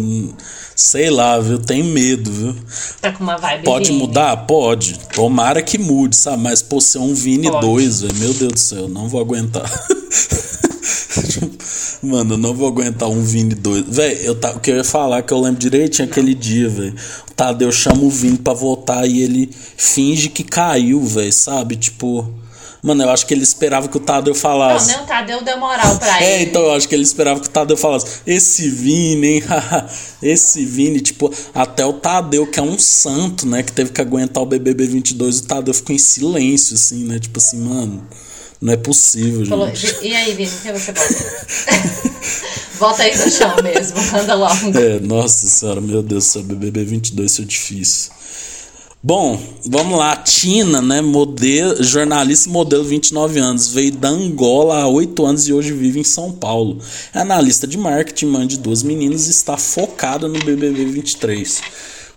Speaker 1: sei lá, viu? Tem medo, viu?
Speaker 3: Tá com uma vibe
Speaker 1: Pode
Speaker 3: Vini.
Speaker 1: mudar? Pode. Tomara que mude, sabe? Mas, pô, ser um Vini
Speaker 3: Pode.
Speaker 1: 2, velho, meu Deus do céu, não vou aguentar. [LAUGHS] Mano, eu não vou aguentar um Vini 2. Velho, eu tá, o que eu ia falar, que eu lembro direitinho aquele dia, velho. O Tadeu chama o Vini pra voltar e ele finge que caiu, velho, sabe? Tipo. Mano, eu acho que ele esperava que o Tadeu
Speaker 3: Não,
Speaker 1: falasse.
Speaker 3: nem o Tadeu deu moral pra
Speaker 1: É,
Speaker 3: ele.
Speaker 1: então eu acho que ele esperava que o Tadeu falasse. Esse Vini, hein? [LAUGHS] Esse Vini, tipo, até o Tadeu, que é um santo, né? Que teve que aguentar o BBB 22, o Tadeu ficou em silêncio, assim, né? Tipo assim, mano, não é possível,
Speaker 3: Falou,
Speaker 1: gente.
Speaker 3: e aí, Vini, quem você volta? [LAUGHS] volta aí no chão mesmo, [LAUGHS] anda logo.
Speaker 1: É, nossa senhora, meu Deus do céu, BBB 22 foi difícil. Bom, vamos lá. Tina, né? Modelo, jornalista modelo 29 anos. Veio da Angola há 8 anos e hoje vive em São Paulo. É analista de marketing, mãe de duas meninas e está focada no BBB 23.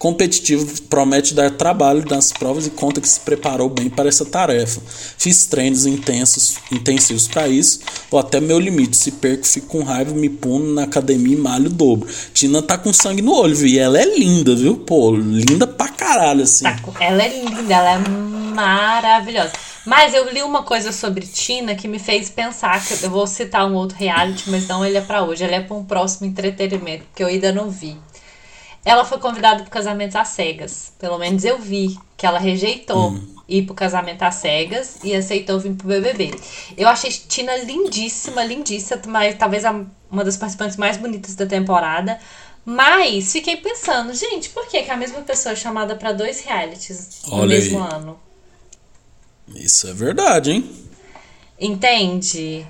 Speaker 1: Competitivo, promete dar trabalho nas provas e conta que se preparou bem para essa tarefa. Fiz treinos intensos, intensivos para isso, ou até meu limite. Se perco, fico com raiva, me puno na academia e malho dobro. Tina tá com sangue no olho, viu? E ela é linda, viu? Pô, linda pra caralho, assim.
Speaker 3: Tá, ela é linda, ela é maravilhosa. Mas eu li uma coisa sobre Tina que me fez pensar, que eu vou citar um outro reality, mas não ele é pra hoje, ele é pra um próximo entretenimento, que eu ainda não vi. Ela foi convidada pro casamento às cegas. Pelo menos eu vi que ela rejeitou ir pro casamento às cegas e aceitou vir pro BBB. Eu achei Tina lindíssima, lindíssima, mas talvez uma das participantes mais bonitas da temporada. Mas fiquei pensando, gente, por que, que a mesma pessoa é chamada pra dois realities no
Speaker 1: Olha
Speaker 3: mesmo
Speaker 1: aí.
Speaker 3: ano?
Speaker 1: Isso é verdade, hein?
Speaker 3: Entende?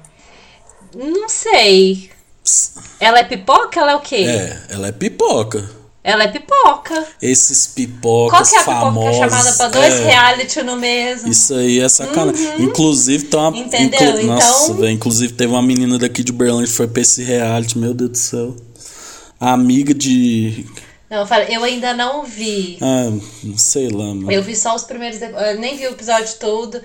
Speaker 3: Não sei. Ela é pipoca? Ela é o quê?
Speaker 1: É, ela é pipoca.
Speaker 3: Ela é pipoca.
Speaker 1: Esses pipocas
Speaker 3: Qual que é a pipoca
Speaker 1: famosos.
Speaker 3: é chamada pra dois
Speaker 1: é,
Speaker 3: reality no mesmo?
Speaker 1: Isso aí é sacanagem. Inclusive, tem uma.
Speaker 3: Uhum. Entendeu?
Speaker 1: Nossa,
Speaker 3: Então-.
Speaker 1: Inclusive, teve uma menina daqui de Berlândia que foi pra esse reality, meu Deus do céu. A amiga de.
Speaker 3: Não, eu, falei, eu ainda não vi.
Speaker 1: Ah, sei lá, mano.
Speaker 3: Eu vi só os primeiros. Eu nem vi o episódio todo.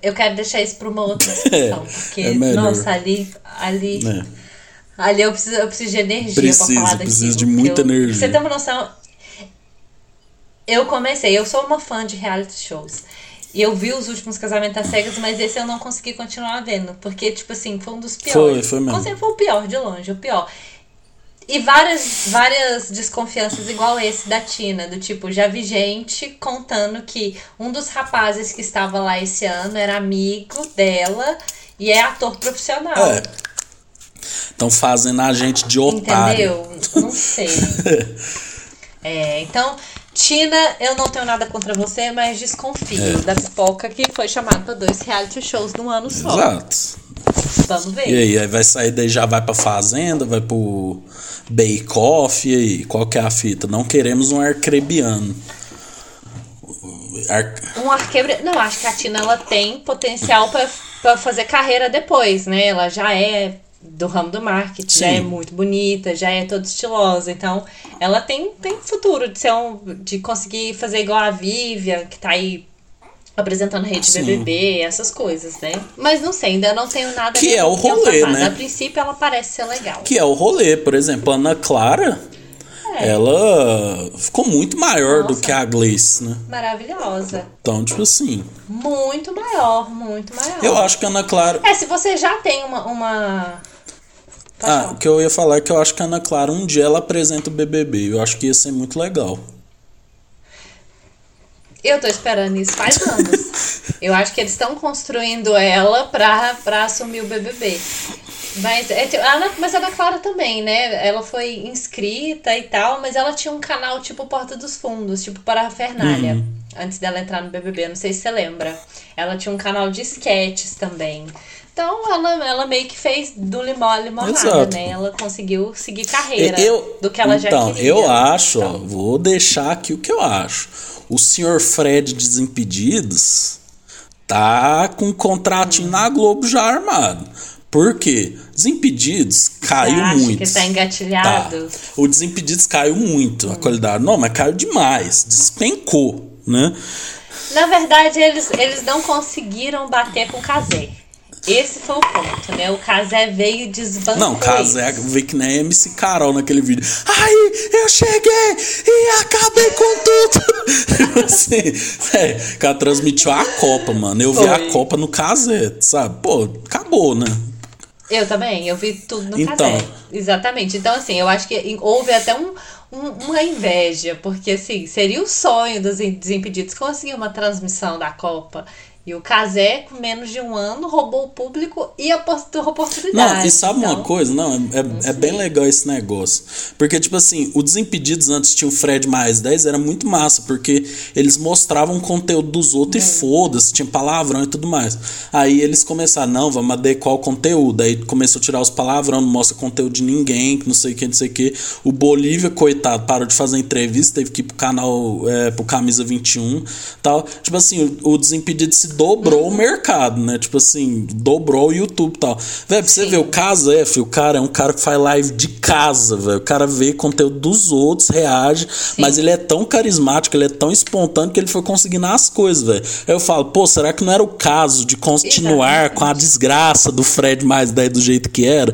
Speaker 3: Eu quero deixar isso pra uma outra [LAUGHS] discussão. porque,
Speaker 1: é
Speaker 3: nossa, ali. Ali,
Speaker 1: É.
Speaker 3: ali eu, preciso, eu preciso de energia
Speaker 1: Precisa,
Speaker 3: pra falar daquilo.
Speaker 1: precisa de muita
Speaker 3: eu-
Speaker 1: energia.
Speaker 3: Você ter uma noção. Eu comecei, eu sou uma fã de reality shows. E eu vi os últimos casamentos às cegas, mas esse eu não consegui continuar vendo. Porque, tipo assim, foi um dos piores.
Speaker 1: Foi, foi mesmo.
Speaker 3: Certeza foi o pior, de longe, o pior. E várias, várias desconfianças igual esse da Tina, do tipo, já vi gente contando que um dos rapazes que estava lá esse ano era amigo dela e é ator profissional.
Speaker 1: É. Estão fazendo a gente de otário.
Speaker 3: Entendeu? Não sei. [LAUGHS] É, então, Tina, eu não tenho nada contra você, mas desconfio
Speaker 1: É.
Speaker 3: da pipoca que foi chamada para dois reality shows num ano só.
Speaker 1: Exato.
Speaker 3: Vamos ver.
Speaker 1: E aí, aí vai sair daí, já vai pra fazenda, vai pro Bake Off, e aí, qual que é a fita? Não queremos um arcrebiano. Ar...
Speaker 3: Um arquebre... Não, acho que a Tina ela tem potencial pra fazer carreira depois, né? Ela já é do ramo do marketing, já
Speaker 1: Sim.
Speaker 3: é muito bonita, já é toda estilosa. Então, ela tem, tem futuro de ser um, de conseguir fazer igual a Vivian, que tá aí apresentando rede
Speaker 1: Sim.
Speaker 3: BBB, essas coisas, né? Mas não sei, ainda não tenho nada
Speaker 1: Que é o rolê, né?
Speaker 3: A princípio, ela parece ser legal.
Speaker 1: Que é o rolê, por exemplo, a Ana Clara,
Speaker 3: É.
Speaker 1: ela ficou muito maior do
Speaker 3: Nossa.
Speaker 1: que a Gleice, né?
Speaker 3: Maravilhosa.
Speaker 1: Então, tipo assim,
Speaker 3: Muito maior, muito maior.
Speaker 1: eu acho que a Ana Clara.
Speaker 3: É, se você já tem uma. uma... Pode
Speaker 1: Ah, o que eu ia falar é que eu acho que a Ana Clara um dia ela apresenta o BBB. Eu acho que ia ser muito legal.
Speaker 3: Eu tô esperando isso faz anos. [LAUGHS] Eu acho que eles estão construindo ela pra, pra assumir o BBB. Mas, é, a Ana, mas a Ana Clara também, né? Ela foi inscrita e tal, mas ela tinha um canal tipo Porta dos Fundos, tipo Parafernália,
Speaker 1: Uhum.
Speaker 3: antes dela entrar no BBB. Não sei se você lembra. Ela tinha um canal de sketches também. Então ela, ela meio que fez do limão a limonada,
Speaker 1: Exato.
Speaker 3: né? Ela conseguiu seguir carreira
Speaker 1: Eu,
Speaker 3: do que ela já
Speaker 1: então,
Speaker 3: queria.
Speaker 1: eu acho, ó,
Speaker 3: Então,
Speaker 1: vou deixar aqui o que eu acho. O senhor Fred Desimpedidos tá com um contratinho na Globo já armado. Por quê? Desimpedidos caiu
Speaker 3: Você acha
Speaker 1: muito.
Speaker 3: que tá engatilhado?
Speaker 1: Tá. O Desimpedidos caiu muito, a qualidade. Não, mas caiu demais. Despencou, né?
Speaker 3: Na verdade, eles, eles não conseguiram bater com o Kazé. Esse foi o ponto, né? O Kazé veio desbancou
Speaker 1: Não, Casé
Speaker 3: isso.
Speaker 1: vê que nem MC Carol naquele vídeo. Aí eu cheguei e acabei com tudo. [LAUGHS] assim, é, o cara transmitiu a Copa, mano. Eu vi
Speaker 3: Foi.
Speaker 1: a Copa no Casé, sabe? Pô, acabou, né?
Speaker 3: Eu também, eu vi tudo no
Speaker 1: Então.
Speaker 3: Kazé. Exatamente. Então, assim, eu acho que houve até um, um- uma inveja, porque, assim, seria o sonho dos Desimpedidos conseguir uma transmissão da Copa E o Casé, com menos de um ano, roubou o público e a oportunidade.
Speaker 1: Não, e sabe
Speaker 3: Então,
Speaker 1: uma coisa? Não, é, é bem legal esse negócio. Porque, tipo assim, o Desimpedidos antes tinha o Fred mais 10, era muito massa, porque eles mostravam o conteúdo dos outros e foda-se, tinha palavrão e tudo mais. Aí eles começaram, não, vamos adequar o conteúdo. Aí começou a tirar os palavrão, não mostra conteúdo de ninguém, que não sei o que, não sei o que. O Bolívia, coitado, parou de fazer entrevista, teve que ir pro canal, é, pro Camisa 21 tal. Tipo assim, o, o Desimpedido se dobrou o mercado, né? Tipo assim, dobrou o YouTube e tal. Velho, pra você
Speaker 3: Sim.
Speaker 1: ver, o Casa F, o cara é um cara que faz live de casa, velho. O cara vê conteúdo dos outros, reage, mas ele é tão carismático, ele é tão espontâneo que ele foi conseguindo as coisas, velho. Aí eu falo, pô, será que não era o caso de continuar
Speaker 3: Exatamente.
Speaker 1: com a desgraça do Fred mais 10 do jeito que era?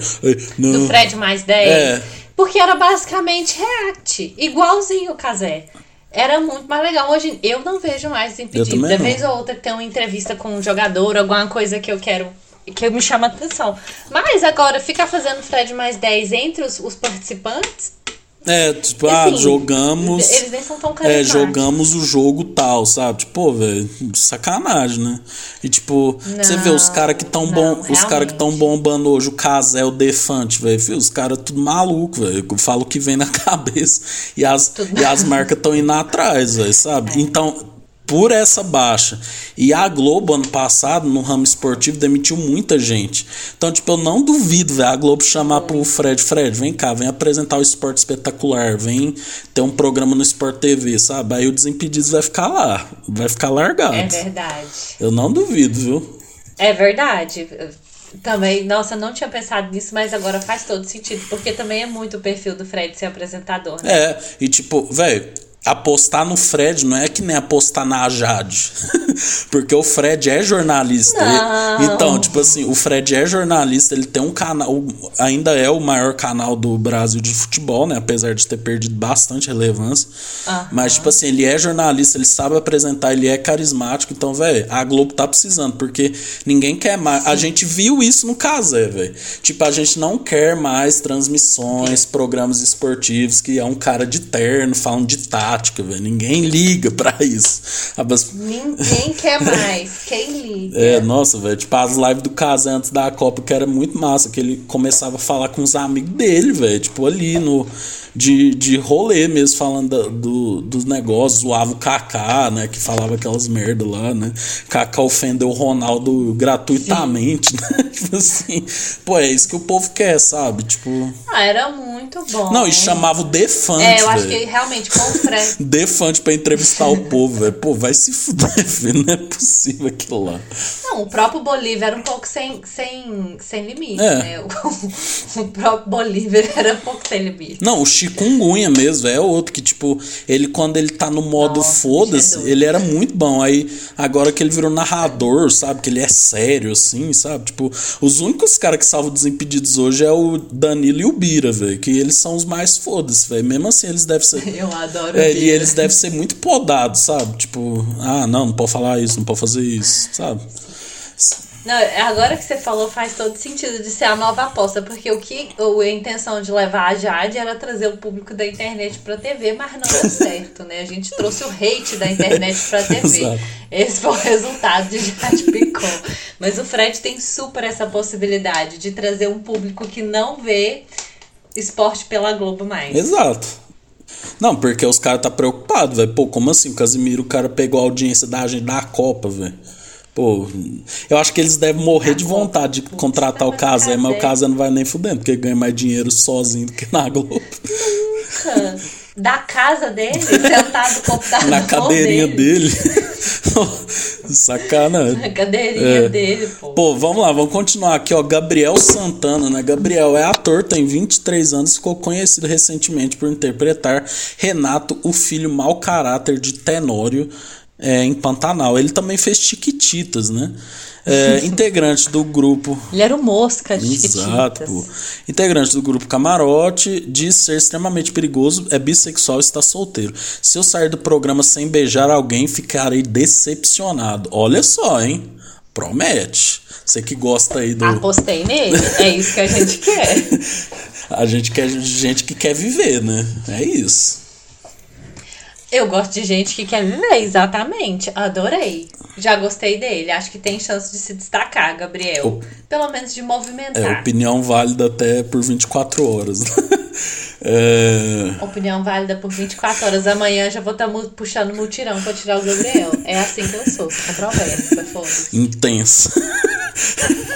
Speaker 1: Não.
Speaker 3: do Fred mais 10.
Speaker 1: É.
Speaker 3: Porque era basicamente react. Igualzinho o Casé. Era muito mais legal. Hoje eu não vejo mais Desimpedidos. Da
Speaker 1: não.
Speaker 3: vez ou outra tem uma entrevista com um jogador, alguma coisa que eu quero. Que me chama a atenção. Mas agora, ficar fazendo Fred mais 10 entre os, os participantes.
Speaker 1: É, tipo, ah,
Speaker 3: assim,
Speaker 1: jogamos.
Speaker 3: Eles nem são tão
Speaker 1: É, jogamos o jogo tal, sabe? Tipo, pô, velho, sacanagem, né? E tipo, você vê os caras que tão
Speaker 3: não,
Speaker 1: bom, os caras que tão bombando hoje, o Casé, o Defante, velho, os caras tudo maluco, velho. Eu falo o que vem na [LAUGHS] cabeça e as
Speaker 3: Tudo
Speaker 1: e as marcas tão indo atrás, velho, sabe?
Speaker 3: É.
Speaker 1: Então, por essa baixa. E a Globo, ano passado, no ramo esportivo, demitiu muita gente. Então, tipo, eu não duvido, velho, a Globo chamar pro Fred, Fred, vem cá, vem apresentar o esporte espetacular, vem ter um programa no Sport TV, sabe? Aí o Desimpedidos vai ficar lá, vai ficar largado.
Speaker 3: É verdade.
Speaker 1: Eu não duvido, viu?
Speaker 3: É verdade. Também, nossa, não tinha pensado nisso, mas agora faz todo sentido, porque também é muito o perfil do Fred ser apresentador, né?
Speaker 1: É, e tipo, velho, apostar no Fred não é que nem apostar na Jade. [LAUGHS] Porque o Fred é jornalista. Então, tipo assim, o Fred é jornalista, ele tem um canal, ainda é o maior canal do Brasil de futebol, né? Apesar de ter perdido bastante relevância.
Speaker 3: Aham.
Speaker 1: Mas, tipo assim, ele é jornalista, ele sabe apresentar, ele é carismático. Então, velho, a Globo tá precisando, porque ninguém quer mais. A gente viu isso no Casé, velho. Tipo, a gente não quer mais transmissões, programas esportivos que é um cara de terno falando de tática, velho. Ninguém liga pra isso. Abas-
Speaker 3: Ninguém quer mais. [LAUGHS] Quem liga?
Speaker 1: É, nossa, velho. Tipo, as lives do Casé antes da Copa, que era muito massa, que ele começava a falar com os amigos dele, velho. Tipo, ali no. De, de rolê mesmo, falando da- do, dos negócios, zoava o Kaká, né? Que falava aquelas merda lá, né? Kaká ofendeu o Ronaldo gratuitamente, [LAUGHS] né? Tipo assim, pô, é isso que o povo quer, sabe? Tipo.
Speaker 3: Ah, era muito bom.
Speaker 1: Não, e chamava o Defante,
Speaker 3: É, eu acho
Speaker 1: velho.
Speaker 3: que realmente com o Fred.
Speaker 1: Defante pra entrevistar o povo, velho. Pô, vai se fuder, [LAUGHS] velho. Não é possível aquilo lá.
Speaker 3: Não, o próprio Bolívar era um pouco sem, sem, sem limite,
Speaker 1: É.
Speaker 3: né? O, o próprio Bolívar [LAUGHS] era um pouco sem limite.
Speaker 1: Não, o Chikungunya mesmo é outro que, tipo, ele quando ele tá no modo foda-se,
Speaker 3: é doido.
Speaker 1: ele era muito bom. Aí, agora que ele virou narrador, sabe? Que ele é sério, assim, sabe? Tipo, os únicos caras que salvam Desimpedidos hoje é o Danilo e o Bira, velho. Que eles são os mais foda-se, velho. Mesmo assim, eles devem ser. [LAUGHS]
Speaker 3: Eu adoro
Speaker 1: É,
Speaker 3: o
Speaker 1: e eles devem ser muito podados, sabe? Tipo, ah, não, não pode falar isso, não pode fazer isso, sabe?
Speaker 3: Não, agora que você falou faz todo sentido de ser a nova aposta, porque o que o- a intenção de levar a Jade era trazer o público da internet pra TV, mas não deu [LAUGHS] certo, né? A gente trouxe o hate da internet pra TV. Esse foi o resultado de Jade Picon. Mas o Fred tem super essa possibilidade de trazer um público que não vê esporte pela Globo mais.
Speaker 1: Exato. Não, porque os caras tá preocupados, velho. Pô, como assim? O Casimiro, o cara pegou a audiência da gente da Copa, velho. Pô, eu acho que eles devem morrer de vontade de contratar o Casé, mas o Casé não vai nem fudendo, porque ganha mais dinheiro sozinho do que na Globo.
Speaker 3: Nunca. Da casa dele, sentado no [LAUGHS] computador
Speaker 1: Na cadeirinha
Speaker 3: dele.
Speaker 1: dele. [LAUGHS] Sacanagem.
Speaker 3: Na cadeirinha
Speaker 1: É.
Speaker 3: dele, pô.
Speaker 1: Pô, vamos lá, vamos continuar aqui, ó. Gabriel Santana, né? Gabriel é ator, tem 23 anos, ficou conhecido recentemente por interpretar Renato, o filho mau caráter de Tenório, é, em Pantanal. Ele também fez Chiquititas, né? É, [LAUGHS] integrante do grupo
Speaker 4: Ele era o mosca de
Speaker 1: Exato,
Speaker 4: Chiquititas.
Speaker 1: pô. Integrante do grupo Camarote, diz ser extremamente perigoso, é bissexual e está solteiro. Se eu sair do programa sem beijar alguém, ficarei decepcionado. Olha só, hein? Promete. Você que gosta aí do.
Speaker 3: Apostei nele. É isso que a gente [LAUGHS] quer.
Speaker 1: A gente quer gente que quer viver, né? É isso.
Speaker 3: Eu gosto de gente que quer viver, exatamente. Adorei. Já gostei dele. Acho que tem chance de se destacar, Gabriel. Pelo menos de
Speaker 1: É,
Speaker 3: movimentar.
Speaker 1: opinião válida até por 24 horas. [LAUGHS] é,
Speaker 3: Opinião válida por 24 horas. Amanhã já vou estar puxando mutirão pra tirar o Gabriel. É assim que eu sou, controversa, foda-se.
Speaker 1: intensa. [LAUGHS]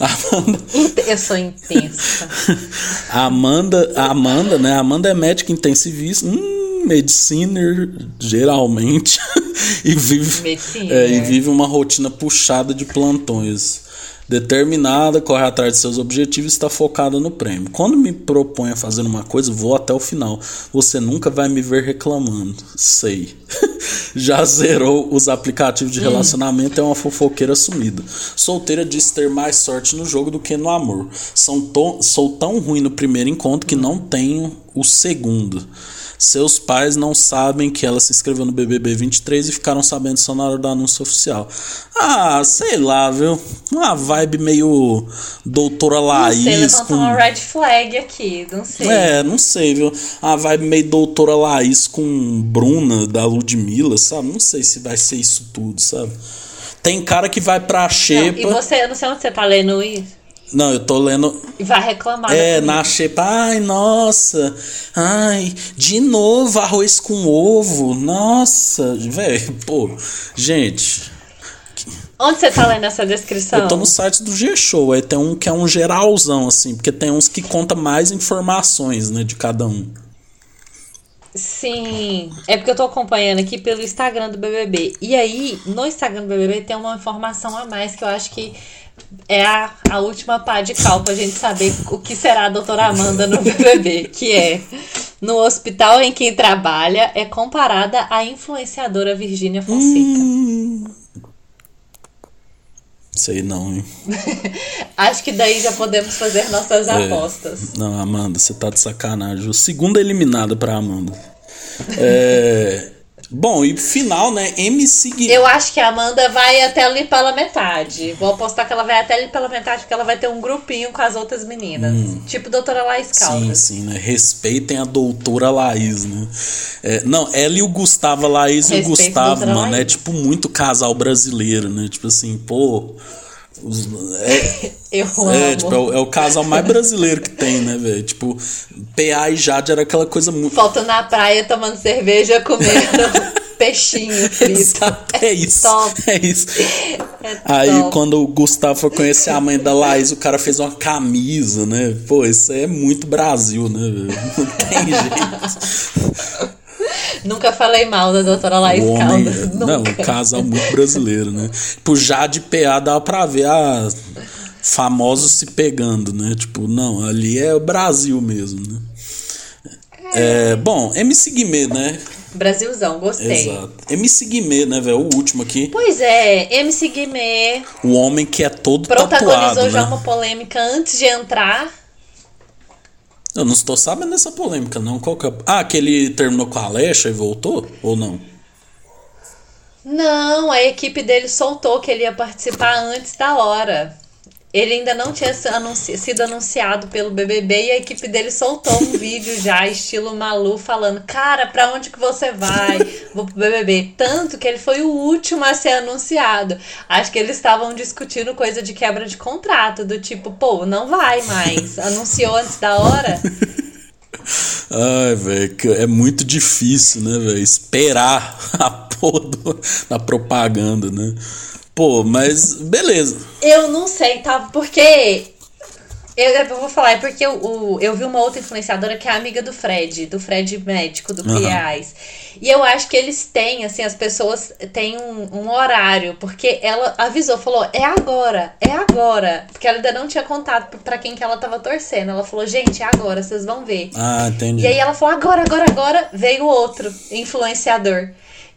Speaker 1: Amanda,
Speaker 3: Eu sou intensa. [LAUGHS]
Speaker 1: Amanda, Amanda, né? Amanda é médica intensivista, hum, mediciner, geralmente, [LAUGHS] e vive,
Speaker 3: Mediciner.
Speaker 1: é, e vive uma rotina puxada de plantões. Determinada, corre atrás de seus objetivos e está focada no prêmio. Quando me proponho a fazer uma coisa, vou até o final. Você nunca vai me ver reclamando. Sei. [LAUGHS] Já zerou os aplicativos de relacionamento, é uma fofoqueira sumida. Solteira diz ter mais sorte no jogo do que no amor. São to- sou tão ruim no primeiro encontro que não tenho o segundo. Seus pais não sabem que ela se inscreveu no BBB 23 e ficaram sabendo só na hora do anúncio oficial. Ah, sei lá, viu? Uma vibe meio doutora
Speaker 3: Não
Speaker 1: Laís.
Speaker 3: sei, levantou
Speaker 1: com...
Speaker 3: uma red flag aqui, não sei.
Speaker 1: É, não sei, viu? Uma vibe meio doutora Laís com Bruna da Ludmilla, sabe? Não sei se vai ser isso tudo, sabe? Tem cara que vai pra
Speaker 3: Não,
Speaker 1: Xepa.
Speaker 3: e você, eu não sei onde você tá lendo isso.
Speaker 1: Não, eu tô lendo.
Speaker 3: E vai reclamar.
Speaker 1: É,
Speaker 3: comigo.
Speaker 1: na Xepa. Ai, nossa. Ai, de novo arroz com ovo. Nossa, velho. Pô, gente.
Speaker 3: Onde você tá lendo essa descrição?
Speaker 1: Eu tô no site do G-Show. Aí tem um que é um geralzão, assim. Porque tem uns que conta mais informações, né, de cada um.
Speaker 3: Sim, é porque eu tô acompanhando aqui pelo Instagram do BBB. E aí, no Instagram do BBB tem uma informação a mais que eu acho que é a, a última pá de cal pra gente saber o que será a doutora Amanda no [LAUGHS] BBB, que é no hospital em que trabalha é comparada à influenciadora Virgínia Fonseca.
Speaker 1: Sei não, hein? [LAUGHS]
Speaker 3: Acho que daí já podemos fazer nossas
Speaker 1: É.
Speaker 3: apostas.
Speaker 1: Não, Amanda, você tá de sacanagem. O segunda eliminada pra Amanda. É. Bom, e final, né? MC Gui.
Speaker 3: Eu acho que a Amanda vai até ali pela metade. Vou apostar que ela vai até ali pela metade, porque ela vai ter um grupinho com as outras meninas. Tipo doutora Laís
Speaker 1: Sim,
Speaker 3: Caldas.
Speaker 1: sim, né? Respeitem a doutora Laís, né? É, não, ela e o Gustavo, a Laís e o
Speaker 3: Respeito,
Speaker 1: Gustavo, mano, é
Speaker 3: Laís.
Speaker 1: tipo muito casal brasileiro, né? Tipo assim, pô. Os- é, [LAUGHS]
Speaker 3: Eu
Speaker 1: é,
Speaker 3: amo.
Speaker 1: tipo, é, o, é o casal mais brasileiro que tem, né, velho? Tipo, PA e Jade era aquela coisa muito.
Speaker 3: Foto na praia tomando cerveja, comendo [LAUGHS] peixinho frito.
Speaker 1: Exato, é isso.
Speaker 3: top.
Speaker 1: É isso. [LAUGHS]
Speaker 3: É
Speaker 1: Aí,
Speaker 3: top.
Speaker 1: quando o Gustavo foi conhecer a mãe da Laís, o cara fez uma camisa, né? Pô, isso aí é muito Brasil, né, velho? Não tem jeito.
Speaker 3: Nunca falei mal da doutora Laís
Speaker 1: O homem,
Speaker 3: Caldas.
Speaker 1: não, um
Speaker 3: Nunca.
Speaker 1: casal muito brasileiro, né? Tipo, já de PA dava pra ver a famosos se pegando, né? Tipo, não, ali é o Brasil mesmo, né? É, bom, MC Guimê, né?
Speaker 3: Brasilzão, gostei.
Speaker 1: Exato. MC Guimê, né, velho? O último aqui.
Speaker 3: Pois é, MC Guimê
Speaker 1: O homem que é todo
Speaker 3: protagonizou
Speaker 1: tatuado,
Speaker 3: já
Speaker 1: né?
Speaker 3: uma polêmica antes de entrar.
Speaker 1: Eu não estou sabendo dessa polêmica, não. Qual que é? Ah, que ele terminou com a Alexa e voltou? Ou não?
Speaker 3: Não, a equipe dele soltou que ele ia participar antes da hora. Ele ainda não tinha sido anunciado pelo BBB e a equipe dele soltou um [LAUGHS] vídeo já, estilo Malu, falando: Cara, pra onde que você vai? Vou pro BBB. Tanto que ele foi o último a ser anunciado. Acho que eles estavam discutindo coisa de quebra de contrato, do tipo, pô, não vai mais. [LAUGHS] Anunciou antes da hora.
Speaker 1: Ai, velho, é muito difícil, né, velho? Esperar [LAUGHS] a porra do- da propaganda, né? Pô, mas beleza.
Speaker 3: Eu não sei, tá? Porque. Eu, eu vou falar, é porque eu, o- eu vi uma outra influenciadora que é amiga do Fred, do Fred médico, do. Criais. E eu acho que eles têm, assim, as pessoas têm um, um horário, porque ela avisou, falou, é agora, é agora. Porque ela ainda não tinha contado pra quem que ela tava torcendo. Ela falou, gente, é agora, vocês vão ver.
Speaker 1: Ah, entendi.
Speaker 3: E aí ela falou, agora, agora, agora, veio outro influenciador.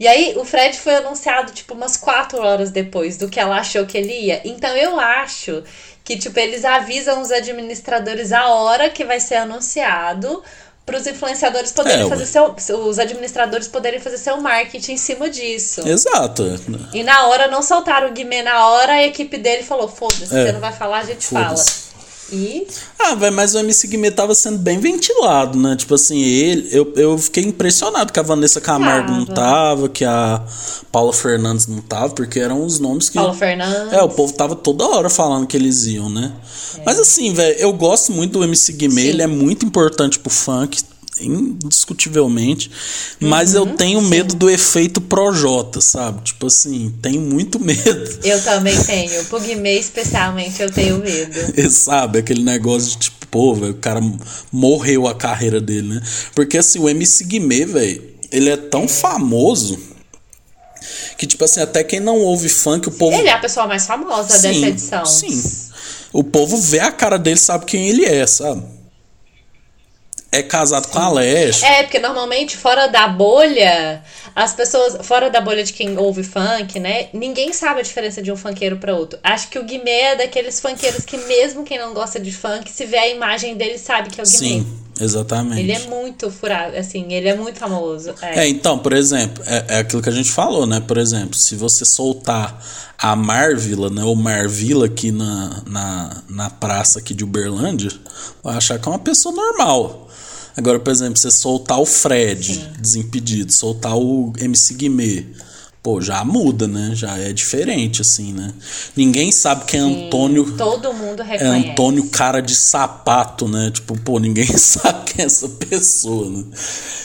Speaker 3: E aí o Fred foi anunciado, tipo, umas quatro horas depois do que ela achou que ele ia. Então eu acho que, tipo, eles avisam os administradores a hora que vai ser anunciado para os influenciadores poderem
Speaker 1: É,
Speaker 3: fazer seu. Os administradores poderem fazer seu marketing em cima disso.
Speaker 1: Exato.
Speaker 3: E na hora não soltaram o Guimê na hora, a equipe dele falou: foda-se,
Speaker 1: É.
Speaker 3: você não vai falar, a gente fala. E
Speaker 1: Ah, velho, mas o MC Guimê tava sendo bem ventilado, né? Tipo assim, ele. Eu, eu fiquei impressionado que a Vanessa Camargo não
Speaker 3: Tava.
Speaker 1: tava, que a Paula Fernandes não tava, porque eram os nomes que.
Speaker 3: Paulo Fernandes.
Speaker 1: É, o povo tava toda hora falando que eles iam, né? Mas assim, velho, eu gosto muito do MC Guimê,
Speaker 3: Sim.
Speaker 1: ele é muito importante pro funk, indiscutivelmente. Mas eu tenho medo do efeito Projota, sabe? Tipo assim, tenho muito [LAUGHS] medo.
Speaker 3: Eu também tenho. Guimê, especialmente, eu tenho medo. [LAUGHS]
Speaker 1: sabe? Aquele negócio de tipo, pô, velho, o cara morreu a carreira dele, né? Porque assim, o MC Guimê, velho, ele é tão famoso que, tipo assim, até quem não ouve funk, o povo.
Speaker 3: Ele é a pessoa mais famosa dessa edição.
Speaker 1: Sim. O povo vê a cara dele, sabe quem ele é, sabe? É casado com a Leste.
Speaker 3: É, porque normalmente fora da bolha, as pessoas, fora da bolha de quem ouve funk, né? Ninguém sabe a diferença de um funkeiro pra outro. Acho que o Guimê é daqueles funkeiros que, mesmo quem não gosta de funk, se vê a imagem dele, sabe que é o Guimê.
Speaker 1: Sim, exatamente.
Speaker 3: Ele é muito furado, assim, ele é muito famoso. É.
Speaker 1: É, então, por exemplo, é, é aquilo que a gente falou, né? Por exemplo, se você soltar a Marvila, né? Ou Marvila aqui na, na, na praça aqui de Uberlândia, vai achar que é uma pessoa normal. Agora, por exemplo, você soltar o Fred, desimpedido, soltar o MC Guimê, pô, já muda, né? Já é diferente, assim, né? Ninguém sabe quem é Antônio.
Speaker 3: Todo mundo
Speaker 1: É
Speaker 3: reconhece.
Speaker 1: Antônio cara de sapato, né? Tipo, pô, ninguém [LAUGHS] sabe quem é essa pessoa, né?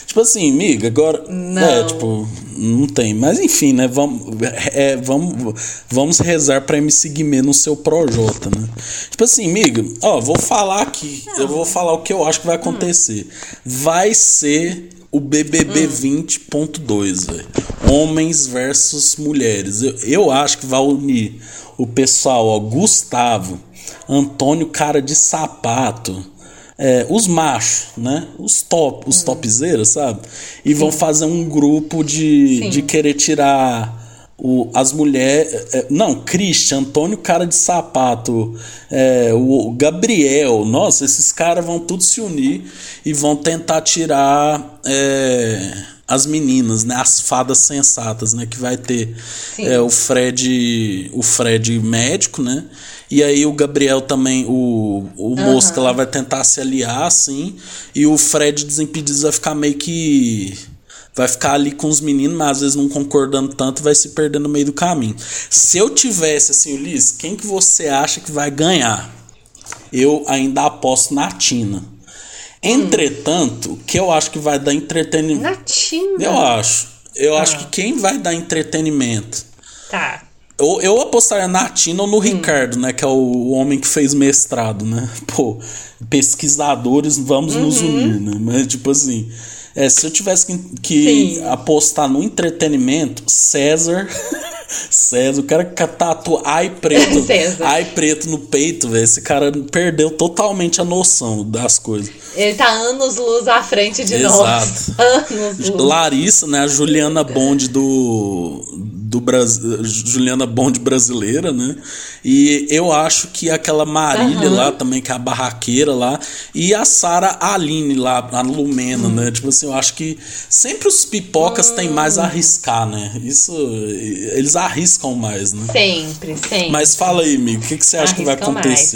Speaker 1: Tipo assim, miga, agora.
Speaker 3: Não.
Speaker 1: É, tipo, não tem. Mas enfim, né? Vamos, é, vamos, vamos rezar pra MC Guimê no seu Projota, né? Tipo assim, miga, ó, vou falar aqui. Eu vou falar o que eu acho que vai acontecer. Vai ser o BBB 20.2, velho. Homens versus mulheres. Eu, eu acho que vai unir o pessoal, ó, Gustavo, Antônio Cara de Sapato, é, os machos, né? Os top, os topzeiros, sabe? E vão fazer um grupo de,
Speaker 3: Sim.
Speaker 1: de querer tirar o, as mulheres. é, não, Christian, Antônio Cara de Sapato, é, o Gabriel. Nossa, esses caras vão tudo se unir e vão tentar tirar. é, as meninas, né? As fadas sensatas, né? Que vai ter
Speaker 3: Sim.
Speaker 1: é, o Fred, o Fred médico, né? E aí o Gabriel também, o, o Mosca lá vai tentar se aliar, assim. E o Fred Desimpedidos vai ficar meio que. Vai ficar ali com os meninos, mas às vezes não concordando tanto, vai se perder no meio do caminho. Se eu tivesse, assim, Ulisses, quem que você acha que vai ganhar? Eu ainda aposto na Tina. Entretanto, o que eu acho que vai dar entretenimento.
Speaker 3: Natina.
Speaker 1: Eu acho. Eu acho que quem vai dar entretenimento.
Speaker 3: Tá.
Speaker 1: Eu, eu apostaria na Tina ou no Ricardo, né? Que é o homem que fez mestrado, né? Pô, pesquisadores, vamos nos unir, né? Mas, tipo assim, é, se eu tivesse que, que apostar no entretenimento, César. [LAUGHS] César, o cara que tatua ai preto, [LAUGHS] ai preto no peito, velho. Esse cara perdeu totalmente a noção das coisas.
Speaker 3: Ele tá anos luz à frente de
Speaker 1: Exato.
Speaker 3: nós. [LAUGHS] Anos luz.
Speaker 1: Larissa, né? A Juliana Bond do. Do Brasil, Juliana Bond brasileira, né? E eu acho que aquela Marília
Speaker 3: Aham.
Speaker 1: lá também, que é a barraqueira lá, e a Sara Aline lá, a Lumena,
Speaker 3: Hum.
Speaker 1: né? Tipo assim, eu acho que sempre os pipocas têm mais a arriscar, né? Isso, eles arriscam mais, né?
Speaker 3: Sempre, sempre.
Speaker 1: Mas fala aí, amigo, o que, que você acha que vai
Speaker 3: Arriscam mais.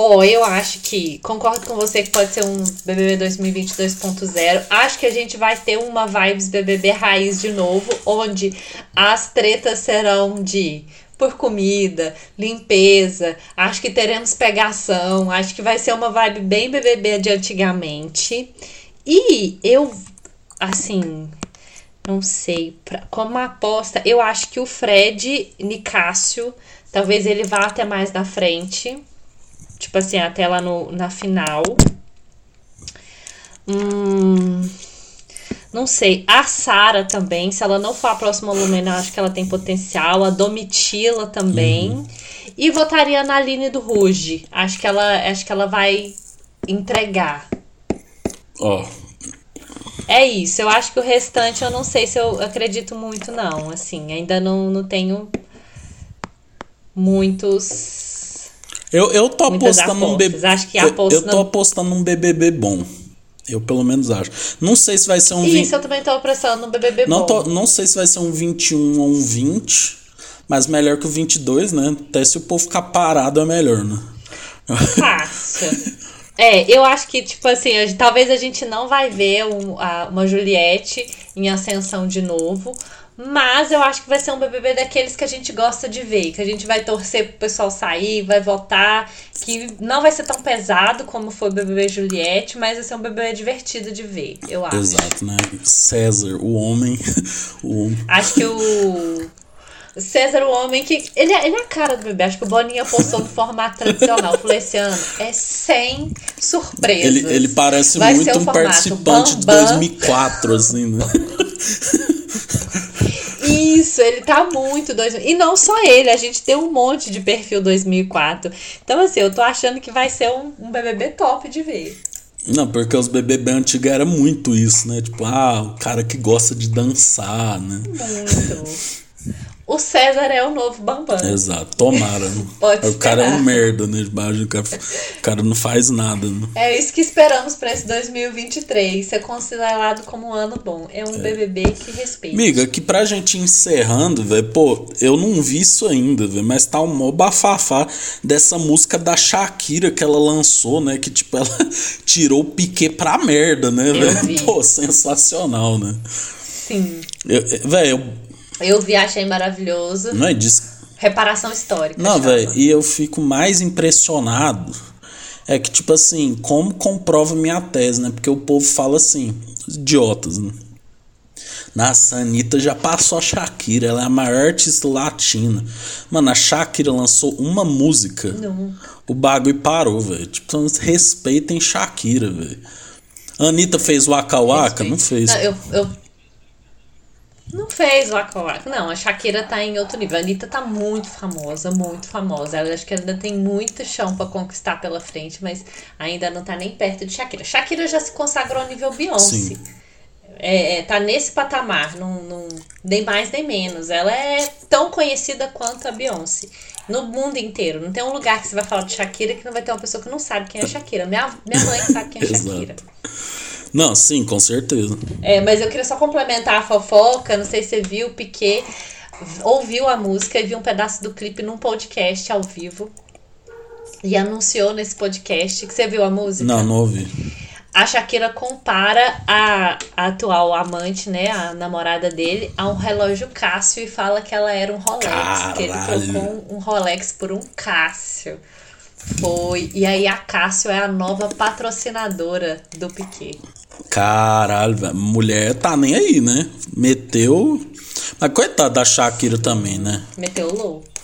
Speaker 3: Ó, eu acho que, concordo com você que pode ser um BBB 2020 2.0. Acho que a gente vai ter uma vibes BBB raiz de novo, onde as tretas serão de por comida, limpeza. Acho que teremos pegação. Acho que vai ser uma vibe bem BBB de antigamente. E eu, assim, não sei, pra, como aposta, eu acho que o Fred Nicásio, talvez ele vá até mais na frente. Tipo assim, até lá no, na final. Hum, não sei. A Sara também, se ela não for a próxima Lumena, acho que ela tem potencial. A Domitila também. E votaria na Aline do Ruge. Acho que ela, acho que ela vai entregar.
Speaker 1: Ó,
Speaker 3: É isso. Eu acho que o restante eu não sei se eu acredito muito, não. Assim, ainda não, não tenho muitos.
Speaker 1: Eu, eu tô
Speaker 3: Muitas
Speaker 1: apostando num. BBB. Eu, eu tô apostando num BBB bom. Eu pelo menos acho. Não sei se vai ser um 20.
Speaker 3: Isso, eu também tô apressando no BBB
Speaker 1: Não,
Speaker 3: bom.
Speaker 1: tô- não sei se vai ser um 21 ou um 20. Mas melhor que o 22, né? Até se o povo ficar parado é melhor, né?
Speaker 3: Fácil. [LAUGHS] É, eu acho que, tipo assim, talvez a gente não vai ver um- a- uma Juliette em ascensão de novo. Mas eu acho que vai ser um BBB daqueles que a gente gosta de ver. Que a gente vai torcer pro pessoal sair, vai votar. Que não vai ser tão pesado como foi o BBB Juliette, mas vai ser um BBB divertido de ver, eu acho.
Speaker 1: Exato, né? César, o homem. [LAUGHS] O homem.
Speaker 3: Acho que o César, o homem que. Ele é, ele é a cara do bebê. Acho que o Boninha postou no formato tradicional. Eu falei esse ano. É sem surpresas.
Speaker 1: Ele, ele parece
Speaker 3: Vai
Speaker 1: muito um
Speaker 3: formato
Speaker 1: participante de
Speaker 3: Bambam.
Speaker 1: 2004, assim, né? [LAUGHS]
Speaker 3: Isso, ele tá muito 2000. E não só ele, a gente tem um monte de perfil 2004. Então, assim, eu tô achando que vai ser um, um BBB top de ver.
Speaker 1: Não, porque os BBB antigos era muito isso, né? Tipo, ah, o cara que gosta de dançar, né?
Speaker 3: Muito. [LAUGHS] O César é o novo Bambam.
Speaker 1: Exato, tomara. né? [LAUGHS]
Speaker 3: Pode
Speaker 1: o cara é um merda, né? Imagina, O cara, o cara não faz nada, né?
Speaker 3: É isso que esperamos pra esse 2023. Ser considerado como um ano bom. É um BBB que respeita.
Speaker 1: Amiga, que pra gente encerrando, velho, pô, eu não vi isso ainda, velho, mas tá um mó bafafá dessa música da Shakira que ela lançou, né? Que, tipo, ela [LAUGHS] tirou o piquet pra merda, né, velho? Pô, sensacional, né?
Speaker 3: Sim.
Speaker 1: Velho, eu-
Speaker 3: vi, achei maravilhoso.
Speaker 1: não é disso.
Speaker 3: Reparação histórica.
Speaker 1: Não, velho, e eu fico mais impressionado. É que, tipo assim, como comprova minha tese, né? Porque o povo fala assim, idiotas, né? Nossa, a Anitta já passou a Shakira, ela é a maior artista latina. Mano, a Shakira lançou uma música.
Speaker 3: Não.
Speaker 1: O bagulho parou, velho. Tipo, respeitem Shakira, velho. Anitta fez Waka Waka? Não fez.
Speaker 3: Não, eu, eu... Não fez o Waka Waka. Não, a Shakira tá em outro nível. A Anitta tá muito famosa, muito famosa. Ela acho que ainda tem muito chão pra conquistar pela frente, mas ainda não tá nem perto de Shakira. Shakira já se consagrou ao nível Beyoncé. É, é, tá nesse patamar, não, não, nem mais nem menos. Ela é tão conhecida quanto a Beyoncé. No mundo inteiro. Não tem um lugar que você vai falar de Shakira que não vai ter uma pessoa que não sabe quem é Shakira. Minha, minha mãe sabe quem é. [LAUGHS] Shakira.
Speaker 1: Não, sim, com certeza.
Speaker 3: É, mas eu queria só complementar a fofoca. Não sei se você viu, o Piquet ouviu a música e viu um pedaço do clipe num podcast ao vivo. E anunciou nesse podcast que você viu a música.
Speaker 1: Não, não ouvi.
Speaker 3: A Shakira compara a, a atual amante, né, a namorada dele, a um relógio Cássio e fala que ela era um Rolex. Que ele
Speaker 1: Caralho.
Speaker 3: trocou um, um Rolex por um Cássio. Foi. E aí a Cássio é a nova patrocinadora do Piquet.
Speaker 1: Caralho. Mulher tá nem aí, né? Meteu. Mas coitado da Shakira também, né?
Speaker 3: Meteu o louco.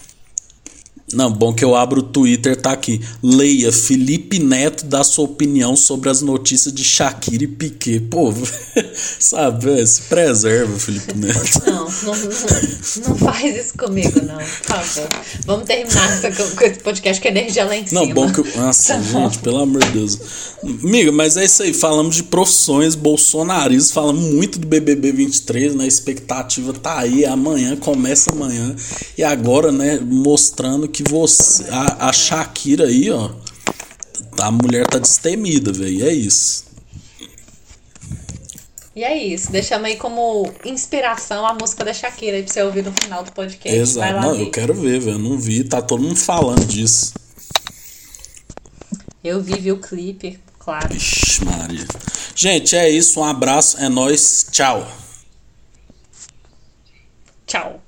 Speaker 1: Não, bom que eu abro o Twitter, tá aqui. Leia, Felipe Neto dá sua opinião sobre as notícias de Shakira e Piquet. Pô, [LAUGHS] sabe, velho, se preserva, Felipe Neto.
Speaker 3: Não, não, não, não faz isso comigo, não. Por favor. Vamos terminar com esse podcast com a energia lá em cima.
Speaker 1: Não, bom que. eu- [LAUGHS] Nossa,
Speaker 3: Tá
Speaker 1: gente, pelo amor de Deus. Amiga, mas é isso aí. Falamos de profissões, bolsonaristas, falamos muito do BBB 23, né? A expectativa tá aí. Amanhã, começa amanhã. E agora, né, mostrando que você. A, a Shakira aí, ó. A mulher tá destemida, velho. É isso.
Speaker 3: E é isso. Deixamos aí como inspiração a música da Shakira aí pra você ouvir no final do podcast.
Speaker 1: Exato. Não,
Speaker 3: ver.
Speaker 1: eu quero ver, velho. Eu não vi. Tá todo mundo falando disso.
Speaker 3: Eu vi, vi o clipe, claro.
Speaker 1: Ixi, Maria. Gente, é isso. Um abraço. É nóis. Tchau.
Speaker 3: Tchau.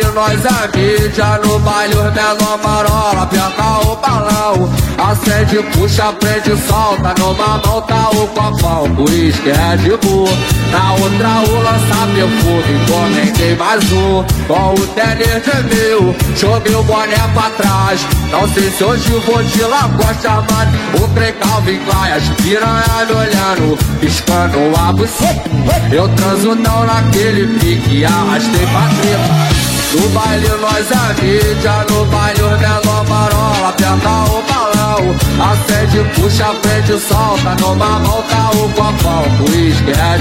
Speaker 2: Baile nós é mídia, no baile os menor marola, aperta o balão. Acende, puxa, prende, solta. Numa mão tá o copão, por isso que é de boa. Na outra o lança perfume, encomendei mais um. Com o tênis de mil, joguei o boné pra trás. Não sei se hoje vou de lagosta, mano. O trem Calvin Klein, as piranha me olhando, piscando a buceta. Eu transo não naquele pique, arrastei pra treta. No baile nós é mídia, no baile aperta o balão. Acende, puxa, prende, solta. Numa tá o copão O uísque é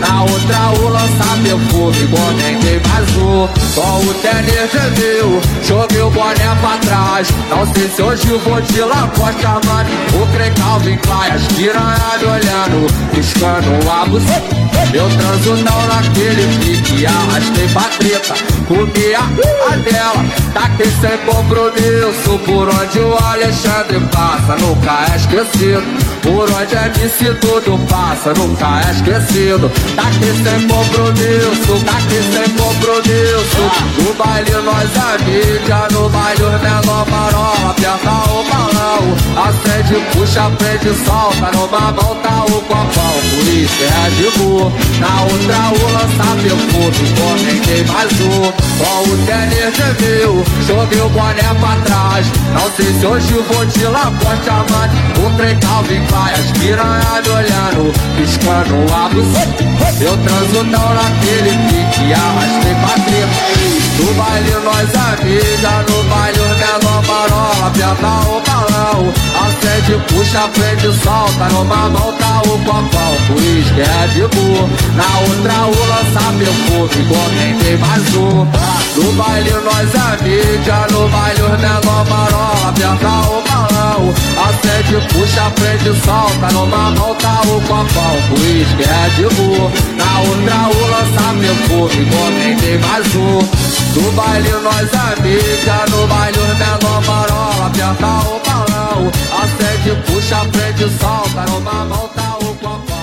Speaker 2: Na outra o lança perfume Comentei mais um. Com o tênis gemeu Joguei o boné pra trás. Não sei se hoje vou de Lacoste mano O Crei Calvin Klein As piranha olhando Piscando a buceta. Eu transo não naquele pique Arrastei pra treta. Comi a, a dela Taquei sem compromisso Por onde o Alexandre passa Nunca é esquecido. Por onde é MC tudo passa Nunca é esquecido. Taquei sem compromisso Taquei sem compromisso No baile nós é mídia No baile os menor marola Aperta o balão Acende, puxa, prende, solta. Numa mão tá o copão Por isso é de boa na outra o lança perfume Comentei mais um. Com o tênis gemeu Joguei o boné pra trás Não sei se hoje vou de Lacoste mano O trem Calvin vai As piranha olhando Piscando a buceta Eu transo tão naquele pique Arrastei pra treta no baile nós mídia, no baile os menor marola Aperta o balão, acende, puxa, prende, solta Numa mão tá o copão, o uísque é de boa Na outra o lança perfume, comentei mais um. No baile nós mídia, no baile os menor marola bola, aperta o balão. Acende, puxa, frente solta. Numa mão tá o copão, o que é de boa. Na outra o lança-perfume, encomendei mais um. No baile nós amiga, no baile o menor marola, aperta o balão, acende, puxa, frente solta, numa mão tá o copão.